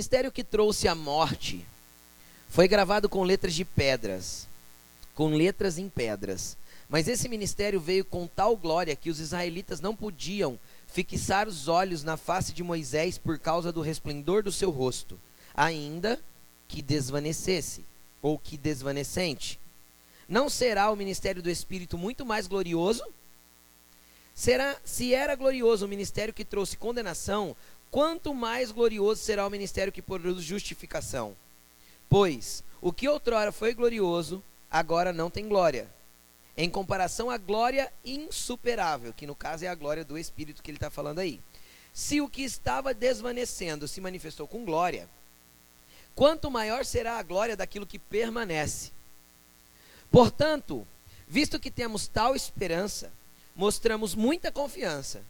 ministério que trouxe a morte foi gravado com letras de pedras, com letras em pedras. Mas esse ministério veio com tal glória que os israelitas não podiam fixar os olhos na face de Moisés por causa do resplendor do seu rosto, ainda que desvanecesse, ou que desvanecente. Não será o ministério do Espírito muito mais glorioso? Será, se era glorioso o ministério que trouxe condenação, quanto mais glorioso será o ministério que produz justificação. Pois o que outrora foi glorioso, agora não tem glória. Em comparação à glória insuperável, que no caso é a glória do Espírito que ele está falando aí. Se o que estava desvanecendo se manifestou com glória, quanto maior será a glória daquilo que permanece. Portanto, visto que temos tal esperança, mostramos muita confiança.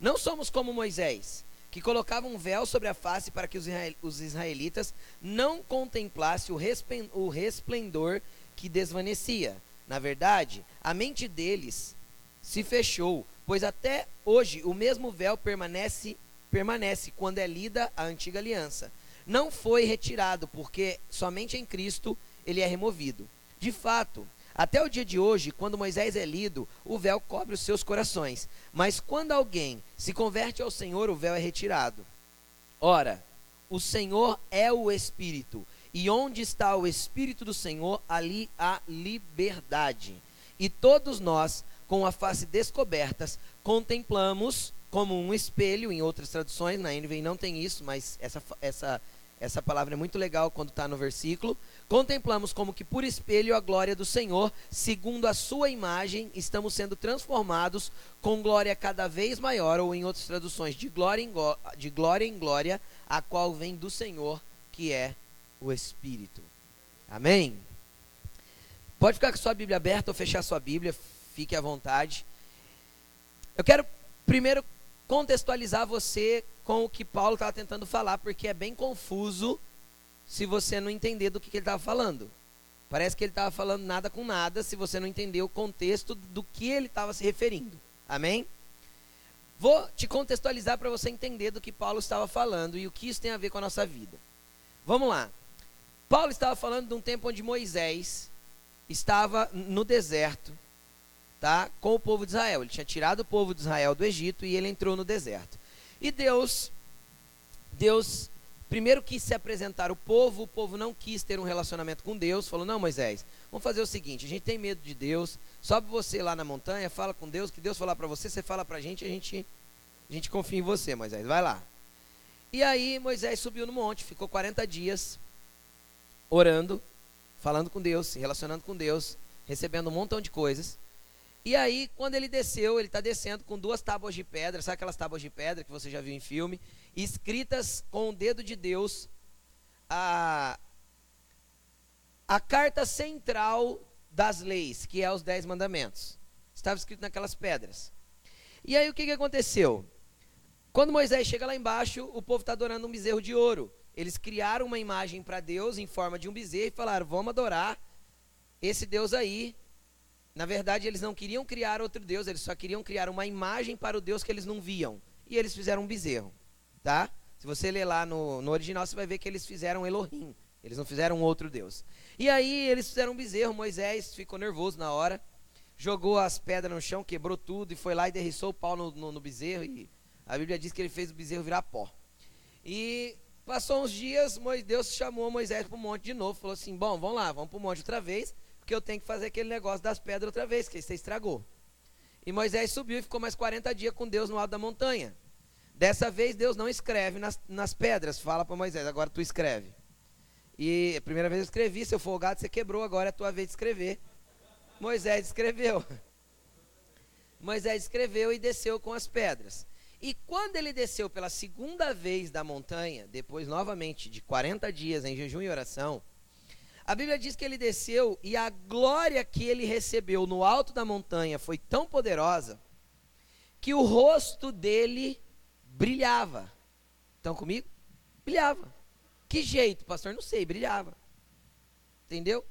Não somos como Moisés, que colocava um véu sobre a face para que os israelitas não contemplassem o resplendor que desvanecia. Na verdade, a mente deles se fechou, pois até hoje o mesmo véu permanece permanece quando é lida a antiga aliança. Não foi retirado, porque somente em Cristo ele é removido. De fato, até o dia de hoje, quando Moisés é lido, o véu cobre os seus corações. Mas quando alguém se converte ao Senhor, o véu é retirado. Ora, o Senhor é o Espírito, e onde está o Espírito do Senhor, ali há liberdade. E todos nós, com a face descobertas, contemplamos como um espelho, em outras traduções, na NVI não tem isso, mas essa, essa, essa palavra é muito legal quando está no versículo contemplamos como que por espelho a glória do Senhor, segundo a sua imagem, estamos sendo transformados com glória cada vez maior, ou em outras traduções, de glória em, de glória, em glória, a qual vem do Senhor, que é o Espírito. Amém? Pode ficar com sua Bíblia aberta ou fechar sua Bíblia, fique à vontade. Eu quero primeiro contextualizar você com o que Paulo estava tentando falar, porque é bem confuso se você não entender do que, que ele estava falando. Parece que ele estava falando nada com nada se você não entender o contexto do que ele estava se referindo. Amém? Vou te contextualizar para você entender do que Paulo estava falando e o que isso tem a ver com a nossa vida. Vamos lá. Paulo estava falando de um tempo onde Moisés estava no deserto, tá? Com o povo de Israel. Ele tinha tirado o povo de Israel do Egito e ele entrou no deserto. E Deus Deus primeiro quis se apresentar o povo, o povo não quis ter um relacionamento com Deus, falou: Não, Moisés, vamos fazer o seguinte: a gente tem medo de Deus, sobe você lá na montanha, fala com Deus, que Deus falar para você, você fala para a gente, a gente, a gente confia em você, Moisés, vai lá. E aí Moisés subiu no monte, ficou 40 dias orando, falando com Deus, se relacionando com Deus, recebendo um montão de coisas. E aí, quando ele desceu, ele está descendo com duas tábuas de pedra, sabe aquelas tábuas de pedra que você já viu em filme? escritas com o dedo de Deus, a, a carta central das leis, que é os dez mandamentos. Estava escrito naquelas pedras. E aí o que, que aconteceu? Quando Moisés chega lá embaixo, o povo está adorando um bezerro de ouro. Eles criaram uma imagem para Deus em forma de um bezerro e falaram: vamos adorar esse Deus aí. Na verdade, eles não queriam criar outro Deus, eles só queriam criar uma imagem para o Deus que eles não viam. E eles fizeram um bezerro tá? Se você ler lá no, no original, você vai ver que eles fizeram Elohim. Eles não fizeram outro Deus. E aí eles fizeram um bezerro. Moisés ficou nervoso na hora. Jogou as pedras no chão, quebrou tudo e foi lá e derriçou o pau no, no, no bezerro. E a Bíblia diz que ele fez o bezerro virar pó. E passou uns dias, Deus chamou Moisés para o monte de novo. Falou assim: Bom, vamos lá, vamos para o monte outra vez. Porque eu tenho que fazer aquele negócio das pedras outra vez, que você estragou. E Moisés subiu e ficou mais 40 dias com Deus no alto da montanha. Dessa vez Deus não escreve nas, nas pedras, fala para Moisés, agora tu escreve. E a primeira vez eu escrevi, seu folgado, você quebrou, agora é a tua vez de escrever. Moisés escreveu. Moisés escreveu e desceu com as pedras. E quando ele desceu pela segunda vez da montanha, depois novamente de 40 dias em jejum e oração, a Bíblia diz que ele desceu e a glória que ele recebeu no alto da montanha foi tão poderosa que o rosto dele brilhava. Estão comigo? Brilhava. Que jeito, pastor? Não sei, brilhava. Entendeu?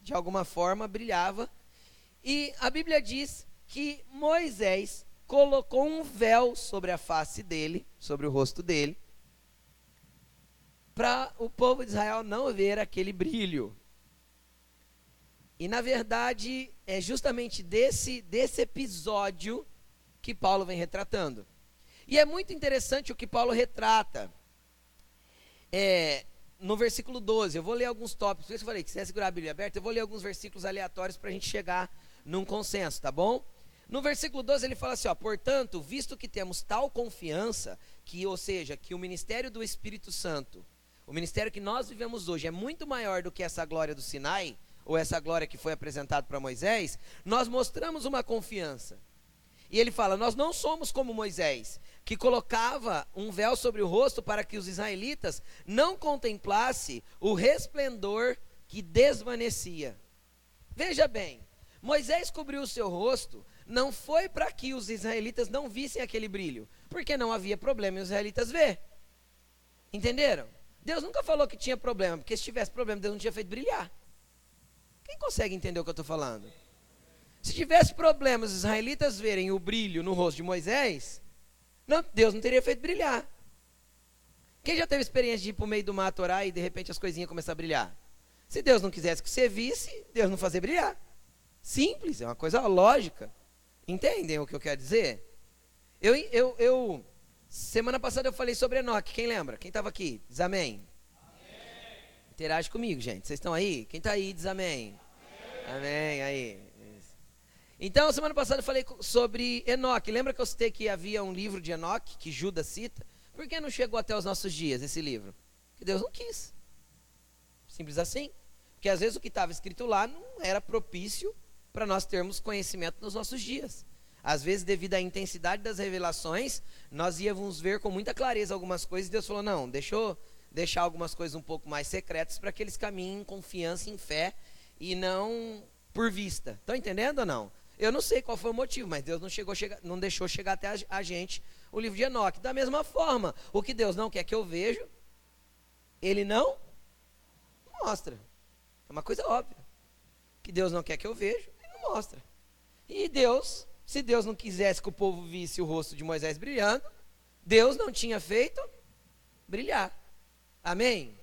De alguma forma brilhava. E a Bíblia diz que Moisés colocou um véu sobre a face dele, sobre o rosto dele. Para o povo de Israel não ver aquele brilho. E na verdade, é justamente desse, desse episódio que Paulo vem retratando. E é muito interessante o que Paulo retrata. É, no versículo 12, eu vou ler alguns tópicos. Por isso eu falei que se você segurar a Bíblia aberta, eu vou ler alguns versículos aleatórios para a gente chegar num consenso, tá bom? No versículo 12 ele fala assim, ó, portanto, visto que temos tal confiança, que, ou seja, que o ministério do Espírito Santo, o ministério que nós vivemos hoje é muito maior do que essa glória do Sinai, ou essa glória que foi apresentada para Moisés, nós mostramos uma confiança. E ele fala: Nós não somos como Moisés, que colocava um véu sobre o rosto para que os israelitas não contemplassem o resplendor que desvanecia. Veja bem, Moisés cobriu o seu rosto, não foi para que os israelitas não vissem aquele brilho, porque não havia problema em os israelitas ver. Entenderam? Deus nunca falou que tinha problema, porque se tivesse problema, Deus não tinha feito brilhar. Quem consegue entender o que eu estou falando? Se tivesse problemas os israelitas verem o brilho no rosto de Moisés, não, Deus não teria feito brilhar. Quem já teve experiência de ir para o meio do mato orar e de repente as coisinhas começam a brilhar? Se Deus não quisesse que você visse, Deus não fazia brilhar. Simples, é uma coisa lógica. Entendem o que eu quero dizer? Eu, eu, eu semana passada eu falei sobre Enoque. Quem lembra? Quem estava aqui? Diz amém. amém. Interage comigo, gente. Vocês estão aí? Quem está aí, diz amém. Amém, amém aí. Então, semana passada eu falei sobre Enoque. Lembra que eu citei que havia um livro de Enoque, que Judas cita? Por que não chegou até os nossos dias esse livro? Porque Deus não quis. Simples assim. Porque às vezes o que estava escrito lá não era propício para nós termos conhecimento nos nossos dias. Às vezes, devido à intensidade das revelações, nós íamos ver com muita clareza algumas coisas e Deus falou: não, deixa eu deixar algumas coisas um pouco mais secretas para que eles caminhem em confiança, em fé e não por vista. Estão entendendo ou não? Eu não sei qual foi o motivo, mas Deus não, chegou, não deixou chegar até a gente o livro de Enoque. Da mesma forma, o que Deus não quer que eu veja, Ele não mostra. É uma coisa óbvia. O que Deus não quer que eu veja, Ele não mostra. E Deus, se Deus não quisesse que o povo visse o rosto de Moisés brilhando, Deus não tinha feito brilhar. Amém?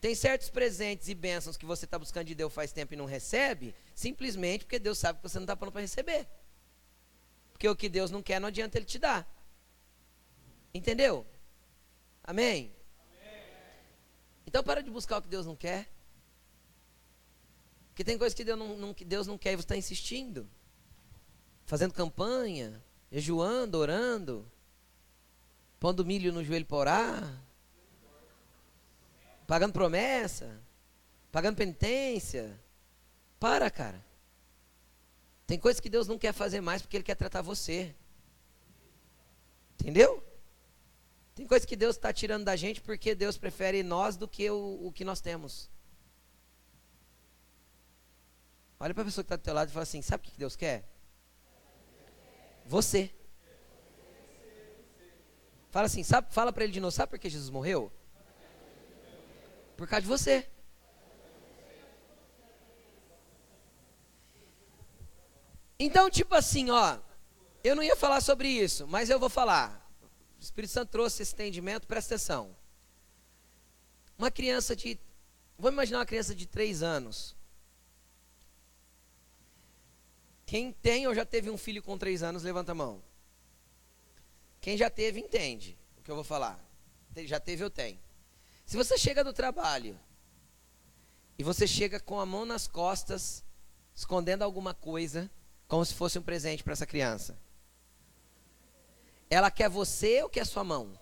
Tem certos presentes e bênçãos que você está buscando de Deus faz tempo e não recebe, simplesmente porque Deus sabe que você não está pronto para receber. Porque o que Deus não quer, não adianta Ele te dar. Entendeu? Amém? Amém? Então para de buscar o que Deus não quer. Porque tem coisas que Deus não, não, que Deus não quer e você está insistindo. Fazendo campanha, jejuando, orando, pondo milho no joelho para orar pagando promessa, pagando penitência. Para, cara. Tem coisas que Deus não quer fazer mais porque Ele quer tratar você. Entendeu? Tem coisas que Deus está tirando da gente porque Deus prefere nós do que o, o que nós temos. Olha para a pessoa que está do teu lado e fala assim: sabe o que Deus quer? Você. Fala assim, sabe, fala para ele de novo, sabe por que Jesus morreu? Por causa de você. Então, tipo assim, ó, eu não ia falar sobre isso, mas eu vou falar. O Espírito Santo trouxe esse entendimento, presta atenção. Uma criança de. Vamos imaginar uma criança de 3 anos. Quem tem ou já teve um filho com 3 anos, levanta a mão. Quem já teve, entende o que eu vou falar. Já teve ou tem. Se você chega do trabalho e você chega com a mão nas costas, escondendo alguma coisa, como se fosse um presente para essa criança, ela quer você ou quer sua mão?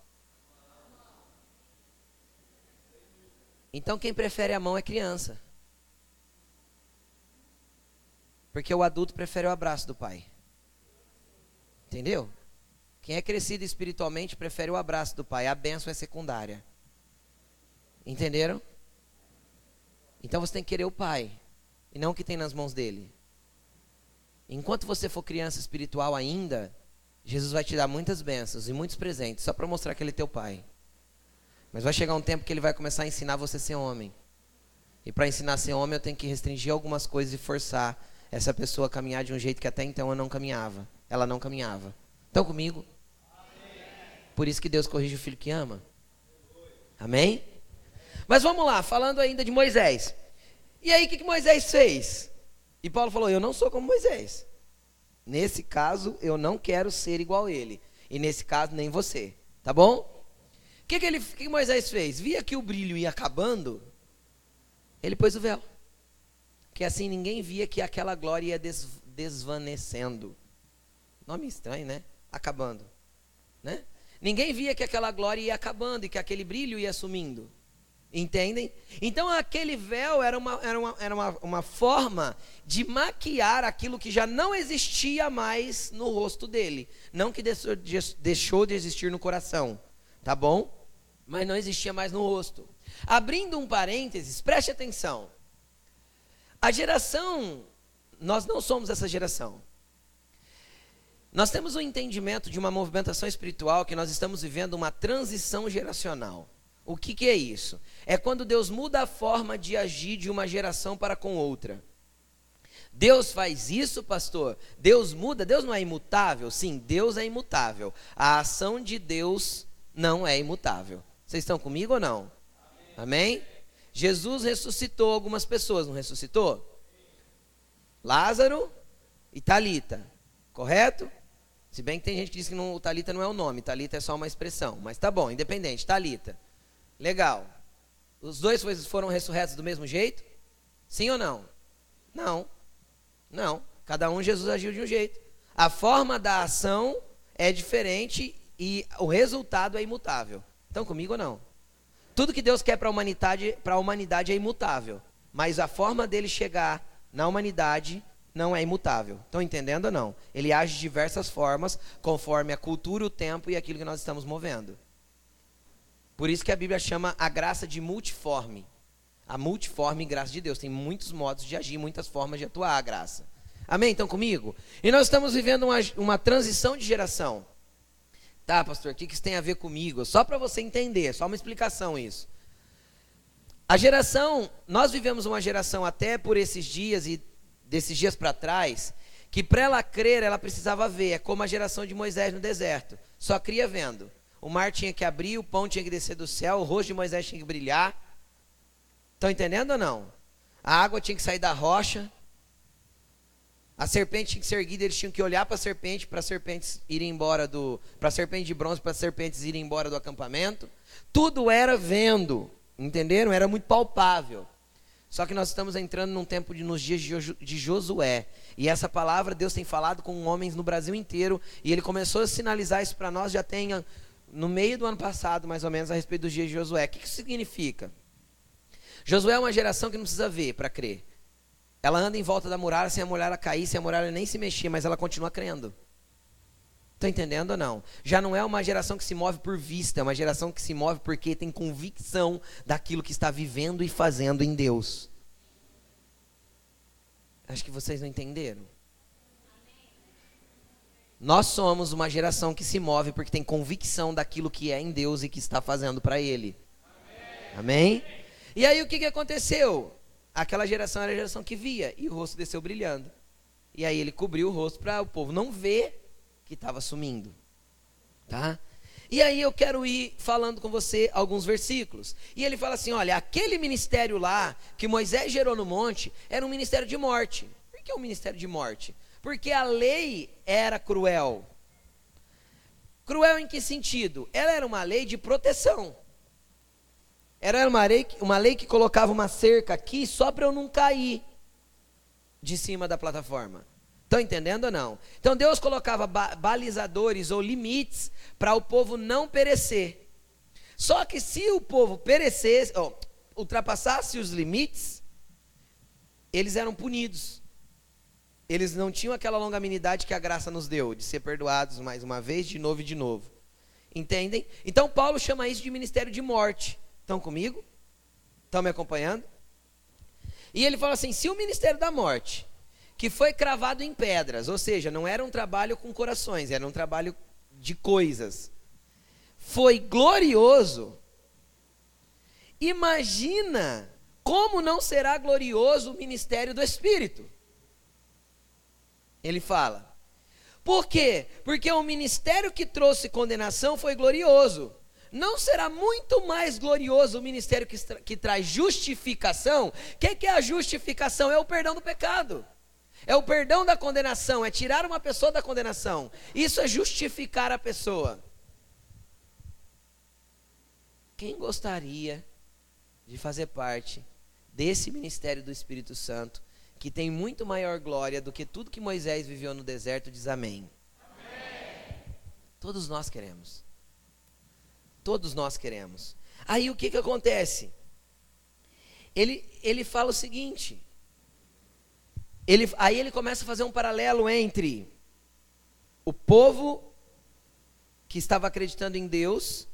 Então quem prefere a mão é criança. Porque o adulto prefere o abraço do pai. Entendeu? Quem é crescido espiritualmente prefere o abraço do pai. A bênção é secundária. Entenderam? Então você tem que querer o Pai e não o que tem nas mãos dele. Enquanto você for criança espiritual ainda, Jesus vai te dar muitas bênçãos e muitos presentes só para mostrar que ele é teu Pai. Mas vai chegar um tempo que ele vai começar a ensinar você a ser homem. E para ensinar a ser homem, eu tenho que restringir algumas coisas e forçar essa pessoa caminhar de um jeito que até então eu não caminhava. Ela não caminhava. Estão comigo? Por isso que Deus corrige o filho que ama. Amém? Mas vamos lá, falando ainda de Moisés. E aí, o que, que Moisés fez? E Paulo falou: Eu não sou como Moisés. Nesse caso, eu não quero ser igual a ele. E nesse caso, nem você. Tá bom? O que, que, ele, que, que Moisés fez? Via que o brilho ia acabando, ele pôs o véu. Que assim ninguém via que aquela glória ia des, desvanecendo. Nome estranho, né? Acabando. Né? Ninguém via que aquela glória ia acabando e que aquele brilho ia sumindo. Entendem? Então aquele véu era uma, era uma, era uma, uma forma de maquiar aquilo que já não existia mais no rosto dele. Não que deixou de existir no coração, tá bom? Mas não existia mais no rosto. Abrindo um parênteses, preste atenção. A geração, nós não somos essa geração. Nós temos um entendimento de uma movimentação espiritual que nós estamos vivendo uma transição geracional. O que, que é isso? É quando Deus muda a forma de agir de uma geração para com outra. Deus faz isso, pastor? Deus muda? Deus não é imutável? Sim, Deus é imutável. A ação de Deus não é imutável. Vocês estão comigo ou não? Amém? Amém? Jesus ressuscitou algumas pessoas, não ressuscitou? Lázaro e Talita, correto? Se bem que tem gente que diz que não, o Talita não é o nome, Talita é só uma expressão, mas tá bom, independente, Talita. Legal. Os dois foram ressurretos do mesmo jeito? Sim ou não? Não. Não. Cada um Jesus agiu de um jeito. A forma da ação é diferente e o resultado é imutável. Estão comigo ou não? Tudo que Deus quer para a humanidade, humanidade é imutável, mas a forma dele chegar na humanidade não é imutável. Estão entendendo ou não? Ele age de diversas formas, conforme a cultura, o tempo e aquilo que nós estamos movendo. Por isso que a Bíblia chama a graça de multiforme. A multiforme graça de Deus. Tem muitos modos de agir, muitas formas de atuar a graça. Amém? Então comigo? E nós estamos vivendo uma, uma transição de geração. Tá, pastor, o que isso tem a ver comigo? Só para você entender, só uma explicação isso. A geração, nós vivemos uma geração até por esses dias e desses dias para trás, que para ela crer, ela precisava ver. É como a geração de Moisés no deserto. Só cria vendo. O mar tinha que abrir, o pão tinha que descer do céu, o rosto de Moisés tinha que brilhar. Estão entendendo ou não? A água tinha que sair da rocha. A serpente tinha que ser erguida, eles tinham que olhar para a serpente, para serpentes irem embora do. Para a serpente de bronze, para serpentes irem embora do acampamento. Tudo era vendo. Entenderam? Era muito palpável. Só que nós estamos entrando num tempo de, nos dias de Josué. E essa palavra Deus tem falado com homens no Brasil inteiro. E ele começou a sinalizar isso para nós já tem no meio do ano passado, mais ou menos, a respeito dos dias de Josué. O que isso significa? Josué é uma geração que não precisa ver para crer. Ela anda em volta da muralha sem a muralha cair, sem a muralha nem se mexer, mas ela continua crendo. Está entendendo ou não? Já não é uma geração que se move por vista, é uma geração que se move porque tem convicção daquilo que está vivendo e fazendo em Deus. Acho que vocês não entenderam. Nós somos uma geração que se move porque tem convicção daquilo que é em Deus e que está fazendo para Ele. Amém? Amém? E aí o que, que aconteceu? Aquela geração era a geração que via e o rosto desceu brilhando. E aí ele cobriu o rosto para o povo não ver que estava sumindo. Tá? E aí eu quero ir falando com você alguns versículos. E ele fala assim: olha, aquele ministério lá que Moisés gerou no monte era um ministério de morte. Por que um ministério de morte? Porque a lei era cruel. Cruel em que sentido? Ela era uma lei de proteção. Era uma lei, uma lei que colocava uma cerca aqui só para eu não cair de cima da plataforma. Estão entendendo ou não? Então Deus colocava ba balizadores ou limites para o povo não perecer. Só que se o povo perecesse, ultrapassasse os limites, eles eram punidos. Eles não tinham aquela longanimidade que a graça nos deu, de ser perdoados mais uma vez, de novo e de novo. Entendem? Então Paulo chama isso de ministério de morte. Estão comigo? Estão me acompanhando? E ele fala assim: se o ministério da morte que foi cravado em pedras, ou seja, não era um trabalho com corações, era um trabalho de coisas. Foi glorioso. Imagina como não será glorioso o ministério do Espírito. Ele fala. Por quê? Porque o ministério que trouxe condenação foi glorioso. Não será muito mais glorioso o ministério que, que traz justificação? O que, que é a justificação? É o perdão do pecado. É o perdão da condenação, é tirar uma pessoa da condenação. Isso é justificar a pessoa. Quem gostaria de fazer parte desse ministério do Espírito Santo, que tem muito maior glória do que tudo que Moisés viveu no deserto, diz amém. amém. Todos nós queremos. Todos nós queremos. Aí o que, que acontece? Ele, ele fala o seguinte: ele, aí ele começa a fazer um paralelo entre o povo que estava acreditando em Deus,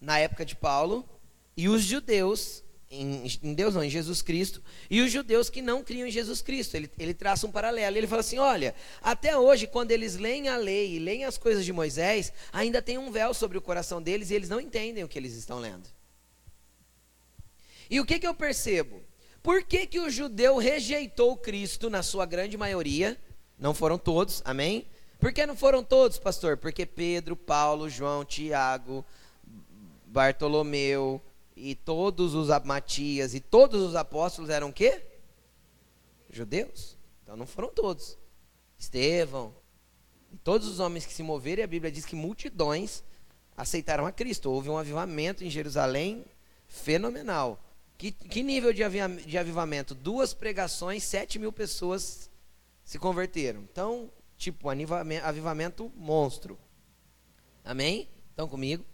na época de Paulo, e os judeus, em, em, Deus não, em Jesus Cristo, e os judeus que não criam em Jesus Cristo. Ele, ele traça um paralelo. Ele fala assim: olha, até hoje, quando eles leem a lei e leem as coisas de Moisés, ainda tem um véu sobre o coração deles e eles não entendem o que eles estão lendo. E o que, que eu percebo? Por que, que o judeu rejeitou Cristo na sua grande maioria? Não foram todos, amém? Por que não foram todos, pastor? Porque Pedro, Paulo, João, Tiago, Bartolomeu, e todos os Matias e todos os apóstolos eram quê? Judeus. Então não foram todos. Estevão e todos os homens que se moveram, e a Bíblia diz que multidões aceitaram a Cristo. Houve um avivamento em Jerusalém fenomenal. Que, que nível de, de avivamento? Duas pregações, sete mil pessoas se converteram. Então, tipo, avivamento monstro. Amém? Estão comigo?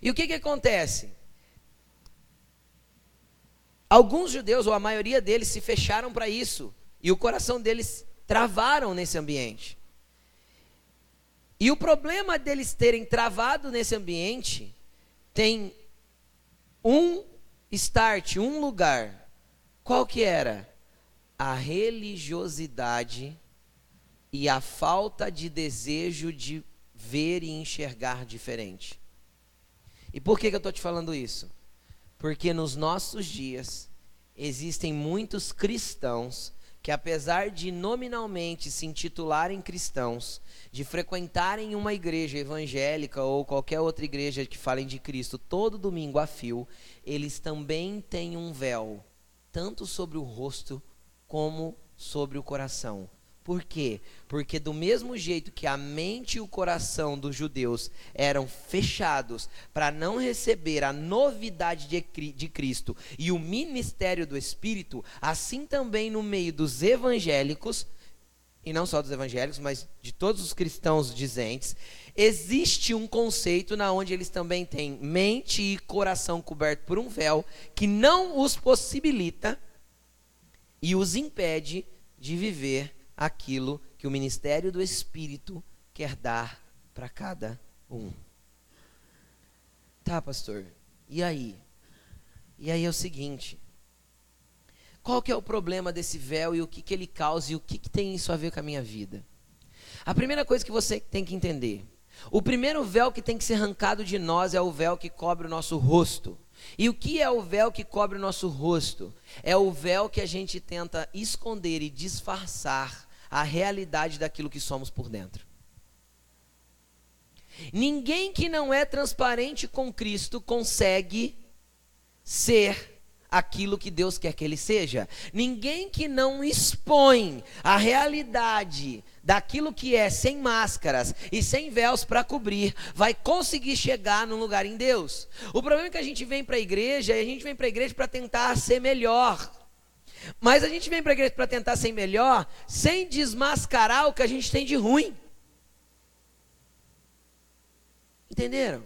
E o que, que acontece? Alguns judeus, ou a maioria deles, se fecharam para isso. E o coração deles travaram nesse ambiente. E o problema deles terem travado nesse ambiente tem um start, um lugar. Qual que era? A religiosidade e a falta de desejo de ver e enxergar diferente. E por que, que eu estou te falando isso? Porque nos nossos dias existem muitos cristãos que, apesar de nominalmente se intitularem cristãos, de frequentarem uma igreja evangélica ou qualquer outra igreja que falem de Cristo todo domingo a fio, eles também têm um véu, tanto sobre o rosto como sobre o coração. Por quê? Porque do mesmo jeito que a mente e o coração dos judeus eram fechados para não receber a novidade de Cristo e o ministério do Espírito, assim também no meio dos evangélicos, e não só dos evangélicos, mas de todos os cristãos dizentes, existe um conceito na onde eles também têm mente e coração coberto por um véu que não os possibilita e os impede de viver aquilo que o ministério do Espírito quer dar para cada um. Tá, pastor. E aí? E aí é o seguinte: qual que é o problema desse véu e o que, que ele causa e o que, que tem isso a ver com a minha vida? A primeira coisa que você tem que entender: o primeiro véu que tem que ser arrancado de nós é o véu que cobre o nosso rosto. E o que é o véu que cobre o nosso rosto? É o véu que a gente tenta esconder e disfarçar a realidade daquilo que somos por dentro. Ninguém que não é transparente com Cristo consegue ser aquilo que Deus quer que ele seja. Ninguém que não expõe a realidade daquilo que é sem máscaras e sem véus para cobrir, vai conseguir chegar num lugar em Deus. O problema é que a gente vem para a igreja e a gente vem para a igreja para tentar ser melhor. Mas a gente vem para a igreja para tentar ser melhor, sem desmascarar o que a gente tem de ruim. Entenderam?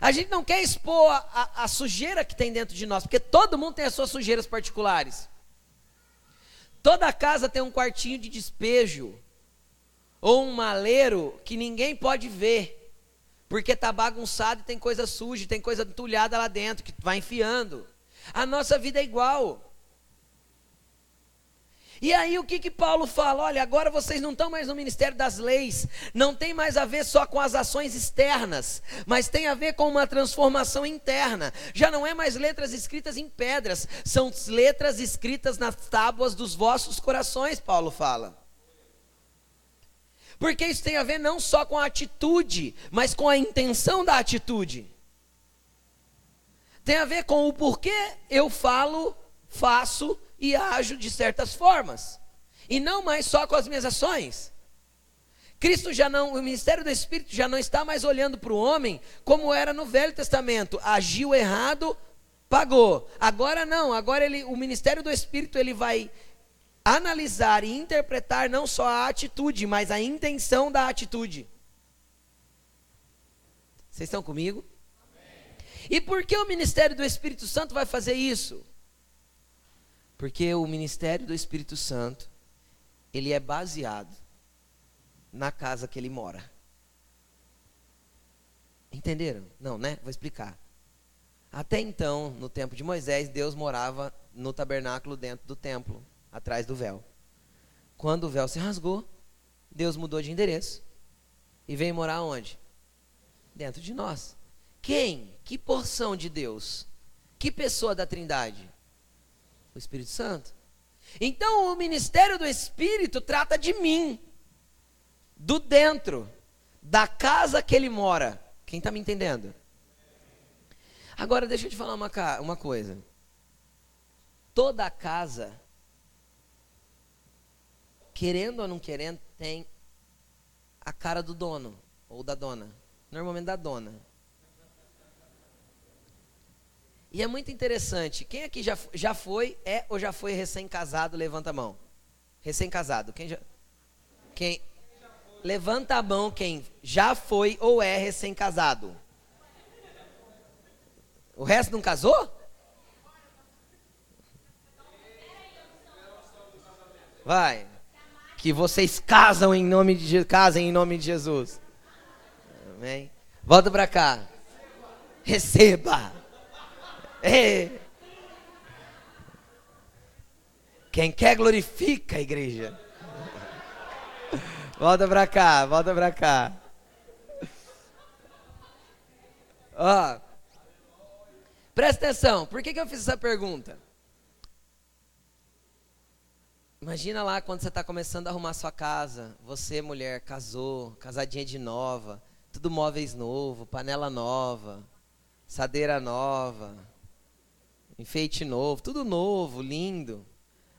A gente não quer expor a, a, sujeira que tem dentro de nós, porque todo mundo tem as suas sujeiras particulares. Toda casa tem um quartinho de despejo, ou um maleiro que ninguém pode ver, porque está bagunçado e tem coisa suja, tem coisa entulhada lá dentro, que vai enfiando. A nossa vida é igual. E aí o que que Paulo fala? Olha, agora vocês não estão mais no ministério das leis, não tem mais a ver só com as ações externas, mas tem a ver com uma transformação interna. Já não é mais letras escritas em pedras, são letras escritas nas tábuas dos vossos corações, Paulo fala. Porque isso tem a ver não só com a atitude, mas com a intenção da atitude. Tem a ver com o porquê eu falo, faço e ajo de certas formas. E não mais só com as minhas ações. Cristo já não, o ministério do Espírito já não está mais olhando para o homem como era no Velho Testamento. Agiu errado, pagou. Agora não, agora ele, o ministério do Espírito ele vai analisar e interpretar não só a atitude, mas a intenção da atitude. Vocês estão comigo? E por que o ministério do Espírito Santo vai fazer isso? Porque o ministério do Espírito Santo, ele é baseado na casa que ele mora. Entenderam? Não, né? Vou explicar. Até então, no tempo de Moisés, Deus morava no tabernáculo dentro do templo, atrás do véu. Quando o véu se rasgou, Deus mudou de endereço e veio morar onde? Dentro de nós. Quem? Que porção de Deus? Que pessoa da Trindade? O Espírito Santo. Então, o ministério do Espírito trata de mim, do dentro, da casa que ele mora. Quem está me entendendo? Agora, deixa eu te falar uma, uma coisa. Toda casa, querendo ou não querendo, tem a cara do dono ou da dona. Normalmente da dona. E é muito interessante. Quem aqui já, já foi, é ou já foi recém-casado? Levanta a mão. Recém-casado. Quem já. Quem. Levanta a mão quem já foi ou é recém-casado. O resto não casou? Vai. Que vocês casam em nome de casem em nome de Jesus. Amém. Volta para cá. Receba. Ei. Quem quer glorifica a igreja. Volta pra cá, volta pra cá. Ó, presta atenção, por que, que eu fiz essa pergunta? Imagina lá quando você está começando a arrumar sua casa. Você, mulher, casou, casadinha de nova, tudo móveis novo, panela nova, sadeira nova, enfeite novo, tudo novo, lindo.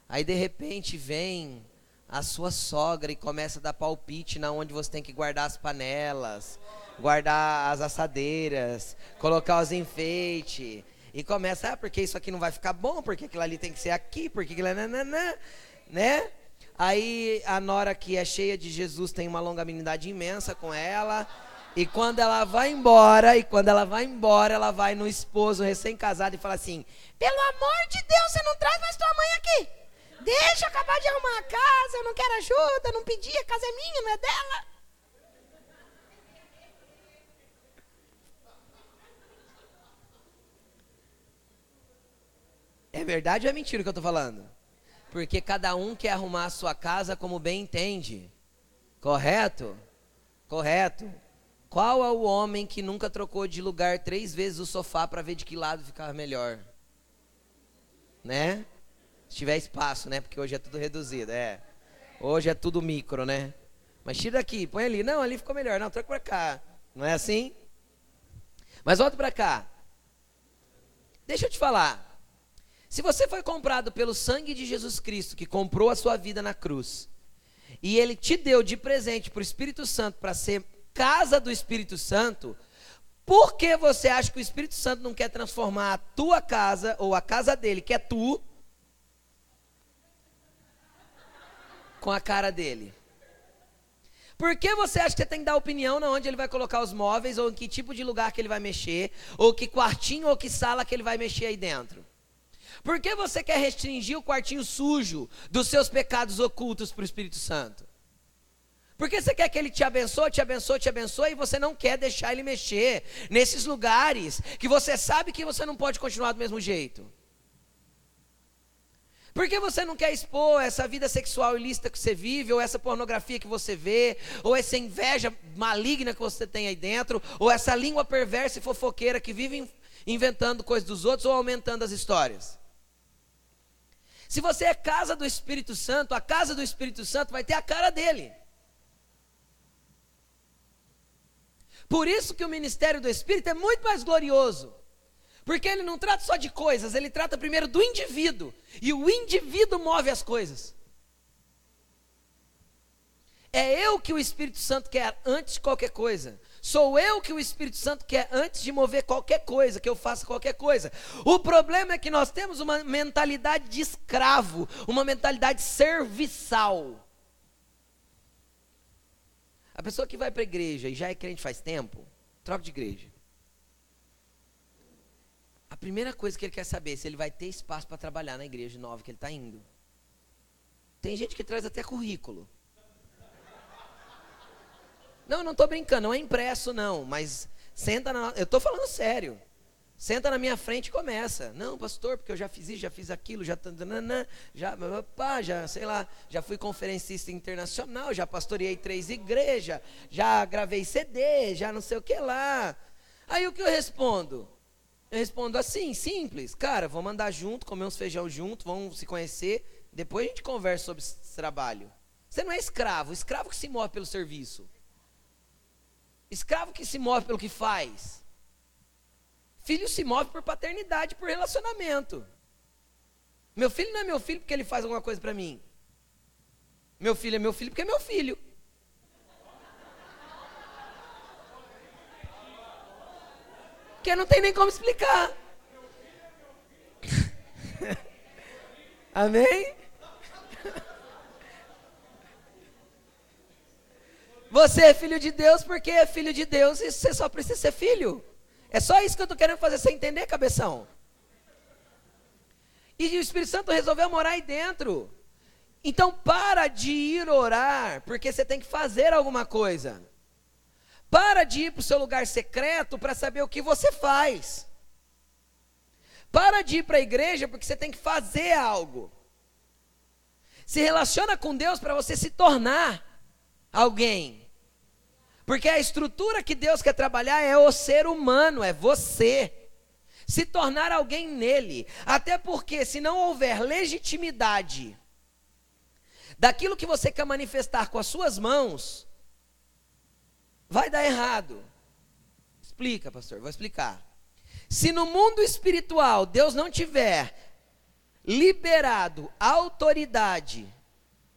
Aí de repente vem a sua sogra e começa a dar palpite na onde você tem que guardar as panelas, guardar as assadeiras, colocar os enfeites. E começa, ah, porque isso aqui não vai ficar bom, porque aquilo ali tem que ser aqui, porque aquilo é nananã, né? Aí a nora que é cheia de Jesus tem uma longanimidade imensa com ela. E quando ela vai embora, e quando ela vai embora, ela vai no esposo recém-casado e fala assim: Pelo amor de Deus, você não traz mais tua mãe aqui. Deixa eu acabar de arrumar a casa, eu não quero ajuda, não pedi, a casa é minha, não é dela. É verdade ou é mentira o que eu estou falando? Porque cada um quer arrumar a sua casa como bem entende. Correto? Correto. Qual é o homem que nunca trocou de lugar três vezes o sofá para ver de que lado ficava melhor? Né? Se tiver espaço, né? Porque hoje é tudo reduzido, é. Hoje é tudo micro, né? Mas tira daqui, põe ali. Não, ali ficou melhor. Não, troca para cá. Não é assim? Mas volta para cá. Deixa eu te falar. Se você foi comprado pelo sangue de Jesus Cristo, que comprou a sua vida na cruz, e ele te deu de presente para o Espírito Santo para ser casa do Espírito Santo, por que você acha que o Espírito Santo não quer transformar a tua casa ou a casa dele, que é tu, com a cara dele. Por que você acha que você tem que dar opinião na onde ele vai colocar os móveis, ou em que tipo de lugar que ele vai mexer, ou que quartinho ou que sala que ele vai mexer aí dentro? Por que você quer restringir o quartinho sujo dos seus pecados ocultos para o Espírito Santo? Porque você quer que ele te abençoe, te abençoe, te abençoe, e você não quer deixar ele mexer nesses lugares que você sabe que você não pode continuar do mesmo jeito. Por que você não quer expor essa vida sexual ilícita que você vive, ou essa pornografia que você vê, ou essa inveja maligna que você tem aí dentro, ou essa língua perversa e fofoqueira que vive inventando coisas dos outros ou aumentando as histórias? Se você é casa do Espírito Santo, a casa do Espírito Santo vai ter a cara dele. Por isso que o ministério do Espírito é muito mais glorioso. Porque ele não trata só de coisas, ele trata primeiro do indivíduo. E o indivíduo move as coisas. É eu que o Espírito Santo quer antes de qualquer coisa. Sou eu que o Espírito Santo quer antes de mover qualquer coisa, que eu faça qualquer coisa. O problema é que nós temos uma mentalidade de escravo, uma mentalidade serviçal. A pessoa que vai para a igreja e já é crente faz tempo, troca de igreja. A primeira coisa que ele quer saber é se ele vai ter espaço para trabalhar na igreja nova que ele está indo. Tem gente que traz até currículo. Não, não estou brincando, não é impresso não, mas senta na, eu estou falando sério. Senta na minha frente e começa. Não, pastor, porque eu já fiz isso, já fiz aquilo, já já, pá, já, sei lá, já fui conferencista internacional, já pastoreei três igrejas, já gravei CD, já não sei o que lá. Aí o que eu respondo? Eu respondo assim, simples, cara, vamos andar junto, comer uns feijão junto, vamos se conhecer, depois a gente conversa sobre esse trabalho. Você não é escravo, escravo que se move pelo serviço. Escravo que se move pelo que faz. Filho se move por paternidade, por relacionamento. Meu filho não é meu filho porque ele faz alguma coisa para mim. Meu filho é meu filho porque é meu filho. Porque não tem nem como explicar. Amém? Você é filho de Deus porque é filho de Deus e você só precisa ser filho. É só isso que eu estou querendo fazer você entender, cabeção. E o Espírito Santo resolveu morar aí dentro. Então para de ir orar, porque você tem que fazer alguma coisa. Para de ir para o seu lugar secreto para saber o que você faz. Para de ir para a igreja porque você tem que fazer algo. Se relaciona com Deus para você se tornar alguém. Porque a estrutura que Deus quer trabalhar é o ser humano, é você. Se tornar alguém nele. Até porque, se não houver legitimidade daquilo que você quer manifestar com as suas mãos, vai dar errado. Explica, pastor, vou explicar. Se no mundo espiritual Deus não tiver liberado autoridade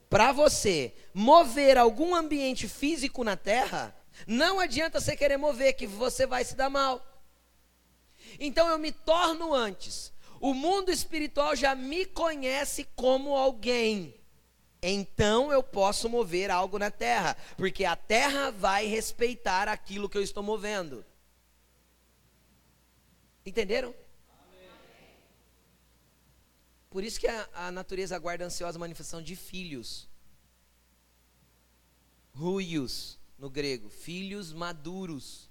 para você mover algum ambiente físico na terra, não adianta você querer mover, que você vai se dar mal. Então eu me torno antes. O mundo espiritual já me conhece como alguém. Então eu posso mover algo na terra, porque a terra vai respeitar aquilo que eu estou movendo. Entenderam? Por isso que a, a natureza aguarda ansiosa a manifestação de filhos. Ruios, no grego, filhos maduros.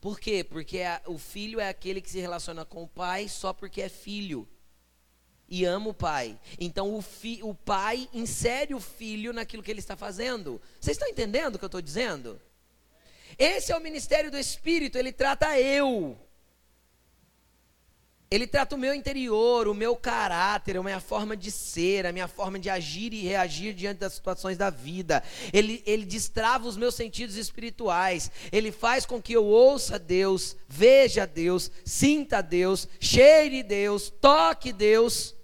Por quê? Porque a, o filho é aquele que se relaciona com o pai só porque é filho e ama o pai. Então o, fi, o pai insere o filho naquilo que ele está fazendo. Vocês estão entendendo o que eu estou dizendo? Esse é o ministério do Espírito, ele trata eu. Ele trata o meu interior, o meu caráter, a minha forma de ser, a minha forma de agir e reagir diante das situações da vida. Ele, ele destrava os meus sentidos espirituais. Ele faz com que eu ouça Deus, veja Deus, sinta Deus, cheire Deus, toque Deus,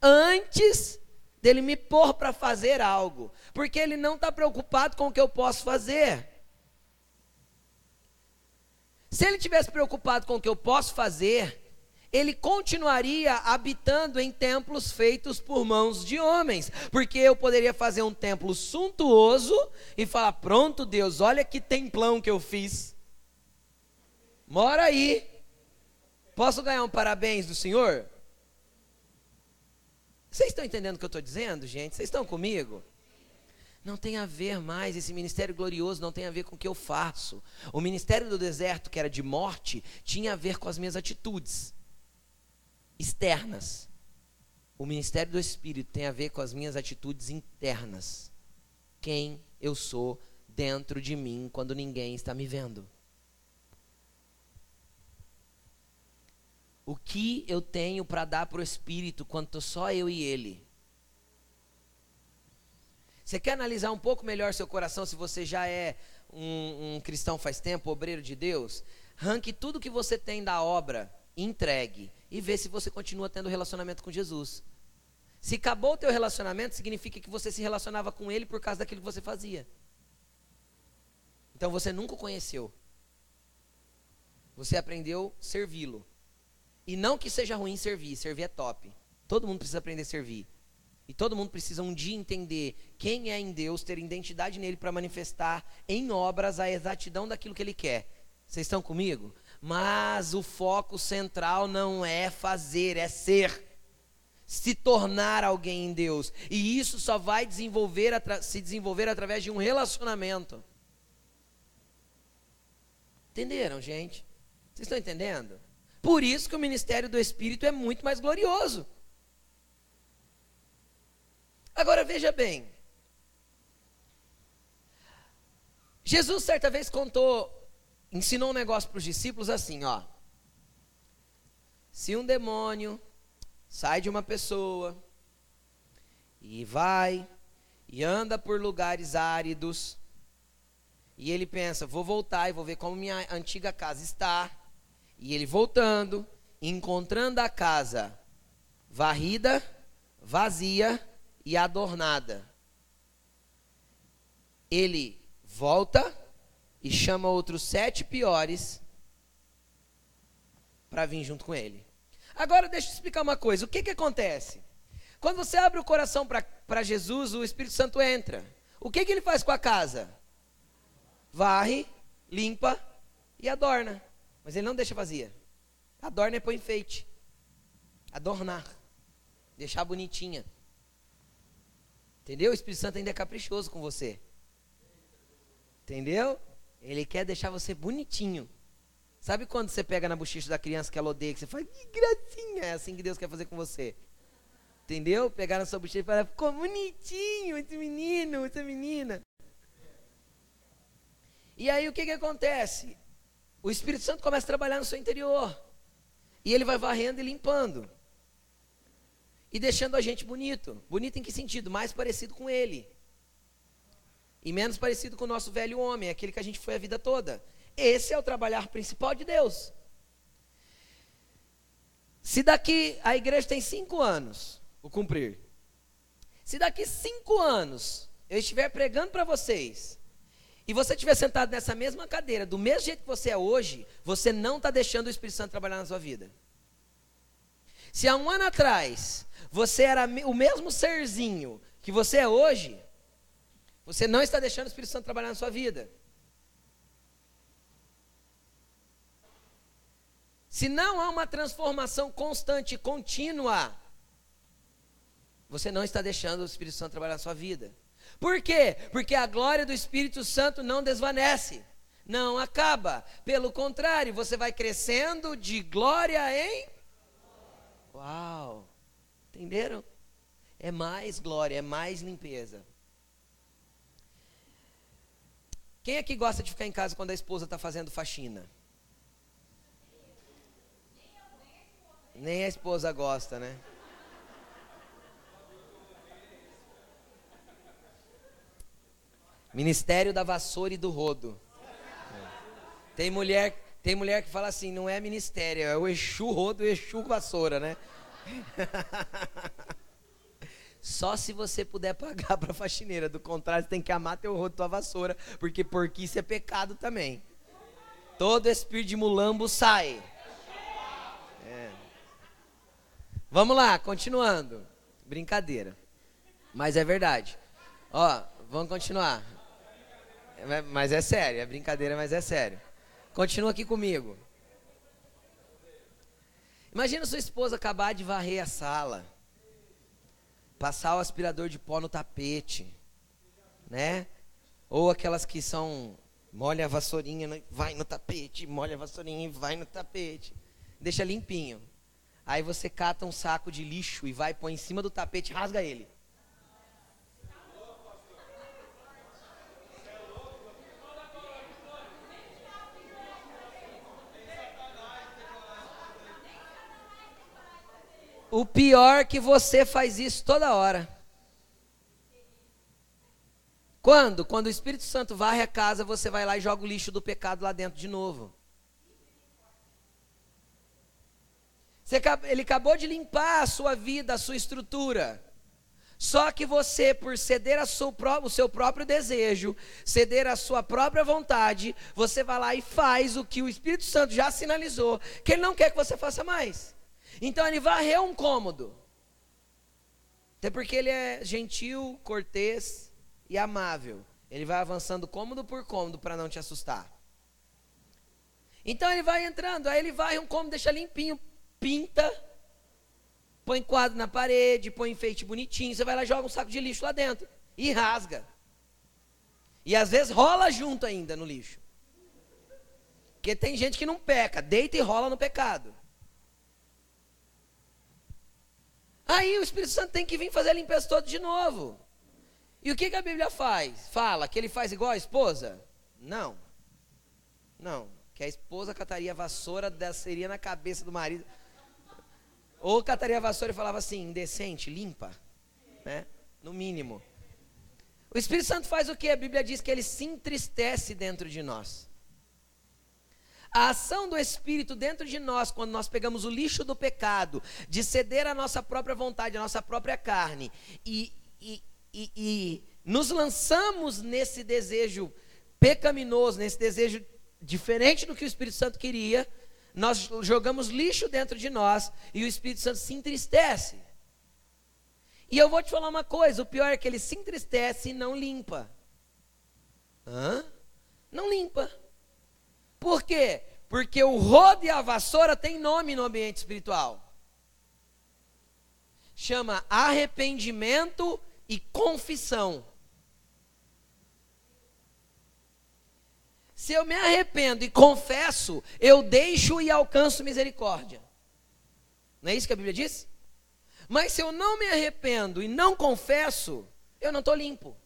antes dele me pôr para fazer algo. Porque ele não está preocupado com o que eu posso fazer. Se ele tivesse preocupado com o que eu posso fazer, ele continuaria habitando em templos feitos por mãos de homens, porque eu poderia fazer um templo suntuoso e falar: pronto, Deus, olha que templão que eu fiz. Mora aí. Posso ganhar um parabéns do Senhor? Vocês estão entendendo o que eu estou dizendo, gente? Vocês estão comigo? Não tem a ver mais, esse ministério glorioso não tem a ver com o que eu faço. O ministério do deserto, que era de morte, tinha a ver com as minhas atitudes externas. O ministério do Espírito tem a ver com as minhas atitudes internas. Quem eu sou dentro de mim quando ninguém está me vendo. O que eu tenho para dar para o Espírito quando só eu e Ele? Você quer analisar um pouco melhor seu coração se você já é um, um cristão faz tempo, obreiro de Deus, ranque tudo que você tem da obra, entregue e vê se você continua tendo relacionamento com Jesus. Se acabou o teu relacionamento, significa que você se relacionava com ele por causa daquilo que você fazia. Então você nunca o conheceu. Você aprendeu servi-lo. E não que seja ruim servir, servir é top. Todo mundo precisa aprender a servir. E todo mundo precisa um dia entender quem é em Deus, ter identidade nele para manifestar em obras a exatidão daquilo que ele quer. Vocês estão comigo? Mas o foco central não é fazer, é ser. Se tornar alguém em Deus. E isso só vai desenvolver, se desenvolver através de um relacionamento. Entenderam, gente? Vocês estão entendendo? Por isso que o ministério do Espírito é muito mais glorioso. Agora veja bem. Jesus certa vez contou, ensinou um negócio para os discípulos assim, ó. Se um demônio sai de uma pessoa e vai e anda por lugares áridos, e ele pensa, vou voltar e vou ver como minha antiga casa está. E ele voltando, encontrando a casa varrida, vazia, e adornada. Ele volta e chama outros sete piores para vir junto com ele. Agora deixa eu explicar uma coisa: o que, que acontece? Quando você abre o coração para Jesus, o Espírito Santo entra. O que, que ele faz com a casa? Varre, limpa e adorna. Mas ele não deixa vazia. Adorna é põe enfeite. Adornar. Deixar bonitinha. Entendeu? O Espírito Santo ainda é caprichoso com você. Entendeu? Ele quer deixar você bonitinho. Sabe quando você pega na bochecha da criança que ela odeia, que você fala, que gracinha, é assim que Deus quer fazer com você. Entendeu? Pegar na sua bochecha e falar, ficou bonitinho esse menino, essa menina. E aí o que, que acontece? O Espírito Santo começa a trabalhar no seu interior. E ele vai varrendo e limpando e deixando a gente bonito. Bonito em que sentido? Mais parecido com ele. E menos parecido com o nosso velho homem, aquele que a gente foi a vida toda. Esse é o trabalhar principal de Deus. Se daqui a igreja tem cinco anos, o cumprir. Se daqui cinco anos eu estiver pregando para vocês e você estiver sentado nessa mesma cadeira, do mesmo jeito que você é hoje, você não está deixando o Espírito Santo trabalhar na sua vida. Se há um ano atrás você era o mesmo serzinho que você é hoje, você não está deixando o Espírito Santo trabalhar na sua vida. Se não há uma transformação constante contínua, você não está deixando o Espírito Santo trabalhar na sua vida. Por quê? Porque a glória do Espírito Santo não desvanece, não acaba. Pelo contrário, você vai crescendo de glória em. Uau! Entenderam? É mais glória, é mais limpeza. Quem aqui gosta de ficar em casa quando a esposa está fazendo faxina? Nem a esposa gosta, né? Ministério da vassoura e do rodo. Tem mulher, tem mulher que fala assim, não é ministério, é o Exu rodo o Exu vassoura, né? Só se você puder pagar para faxineira. Do contrário, você tem que amar teu rodo, tua vassoura, porque porquice é pecado também. Todo espírito de mulambo sai. É. Vamos lá, continuando. Brincadeira. Mas é verdade. Ó, vamos continuar. É, mas é sério, é brincadeira, mas é sério. Continua aqui comigo. Imagina sua esposa acabar de varrer a sala, passar o aspirador de pó no tapete, né? Ou aquelas que são molha a vassourinha, vai no tapete, molha a vassourinha e vai no tapete. Deixa limpinho. Aí você cata um saco de lixo e vai põe em cima do tapete, rasga ele. O pior é que você faz isso toda hora. Quando? Quando o Espírito Santo varre a casa, você vai lá e joga o lixo do pecado lá dentro de novo. Você, ele acabou de limpar a sua vida, a sua estrutura. Só que você, por ceder o seu próprio desejo, ceder a sua própria vontade, você vai lá e faz o que o Espírito Santo já sinalizou, que ele não quer que você faça mais. Então ele varreu um cômodo. Até porque ele é gentil, cortês e amável. Ele vai avançando cômodo por cômodo para não te assustar. Então ele vai entrando, aí ele vai um cômodo, deixa limpinho, pinta, põe quadro na parede, põe enfeite bonitinho, você vai lá e joga um saco de lixo lá dentro e rasga. E às vezes rola junto ainda no lixo. Porque tem gente que não peca, deita e rola no pecado. Aí o Espírito Santo tem que vir fazer a limpeza toda de novo. E o que, que a Bíblia faz? Fala que ele faz igual a esposa? Não. Não. Que a esposa cataria a vassoura, seria na cabeça do marido. Ou cataria a vassoura e falava assim, indecente, limpa. Né? No mínimo. O Espírito Santo faz o que? A Bíblia diz que ele se entristece dentro de nós. A ação do Espírito dentro de nós, quando nós pegamos o lixo do pecado, de ceder a nossa própria vontade, a nossa própria carne, e, e, e, e nos lançamos nesse desejo pecaminoso, nesse desejo diferente do que o Espírito Santo queria, nós jogamos lixo dentro de nós e o Espírito Santo se entristece. E eu vou te falar uma coisa: o pior é que ele se entristece e não limpa. Hã? Não limpa. Por quê? Porque o rodo e a vassoura tem nome no ambiente espiritual. Chama arrependimento e confissão. Se eu me arrependo e confesso, eu deixo e alcanço misericórdia. Não é isso que a Bíblia diz? Mas se eu não me arrependo e não confesso, eu não estou limpo.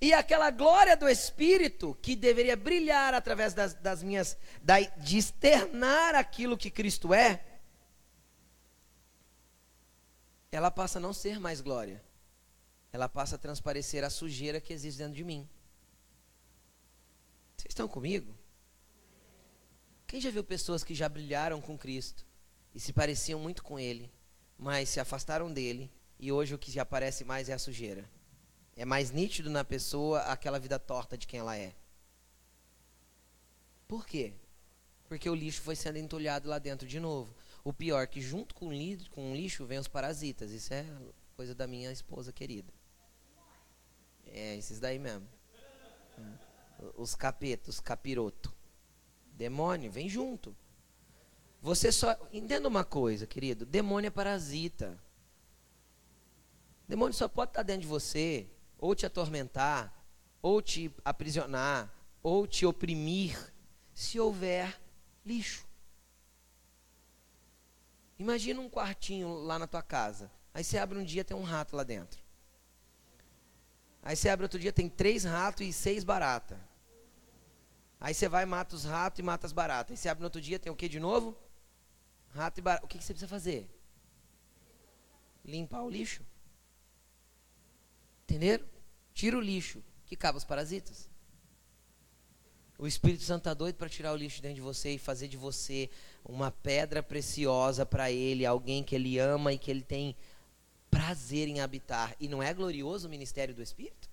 E aquela glória do Espírito que deveria brilhar através das, das minhas, da, de externar aquilo que Cristo é, ela passa a não ser mais glória ela passa a transparecer a sujeira que existe dentro de mim. Vocês estão comigo? Quem já viu pessoas que já brilharam com Cristo e se pareciam muito com Ele, mas se afastaram dele e hoje o que já aparece mais é a sujeira? É mais nítido na pessoa aquela vida torta de quem ela é. Por quê? Porque o lixo foi sendo entulhado lá dentro de novo. O pior é que junto com o lixo vem os parasitas. Isso é coisa da minha esposa querida. É, esses daí mesmo. Os capetos, os capiroto. Demônio, vem junto. Você só. Entenda uma coisa, querido. Demônio é parasita. Demônio só pode estar dentro de você, ou te atormentar, ou te aprisionar, ou te oprimir, se houver lixo. Imagina um quartinho lá na tua casa. Aí você abre um dia tem um rato lá dentro. Aí você abre outro dia, tem três ratos e seis baratas. Aí você vai, mata os ratos e mata as baratas. Aí você abre no outro dia, tem o que de novo? Rato e barata. O que, que você precisa fazer? Limpar o lixo. Entenderam? Tira o lixo, que cabe os parasitas. O Espírito Santo está doido para tirar o lixo dentro de você e fazer de você uma pedra preciosa para Ele, alguém que Ele ama e que Ele tem prazer em habitar. E não é glorioso o ministério do Espírito?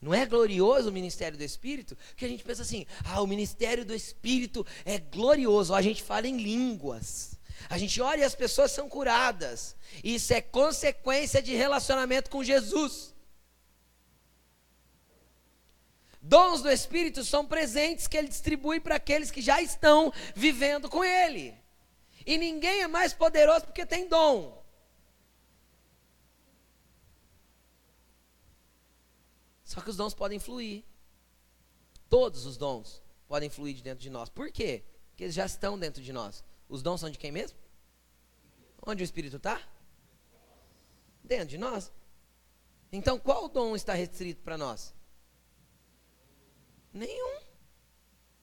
Não é glorioso o ministério do Espírito? Que a gente pensa assim: ah, o ministério do Espírito é glorioso. A gente fala em línguas. A gente olha e as pessoas são curadas. Isso é consequência de relacionamento com Jesus. Dons do Espírito são presentes que ele distribui para aqueles que já estão vivendo com ele. E ninguém é mais poderoso porque tem dom. Só que os dons podem fluir. Todos os dons podem fluir de dentro de nós. Por quê? Porque eles já estão dentro de nós. Os dons são de quem mesmo? Onde o Espírito está? Dentro de nós. Então qual dom está restrito para nós? Nenhum.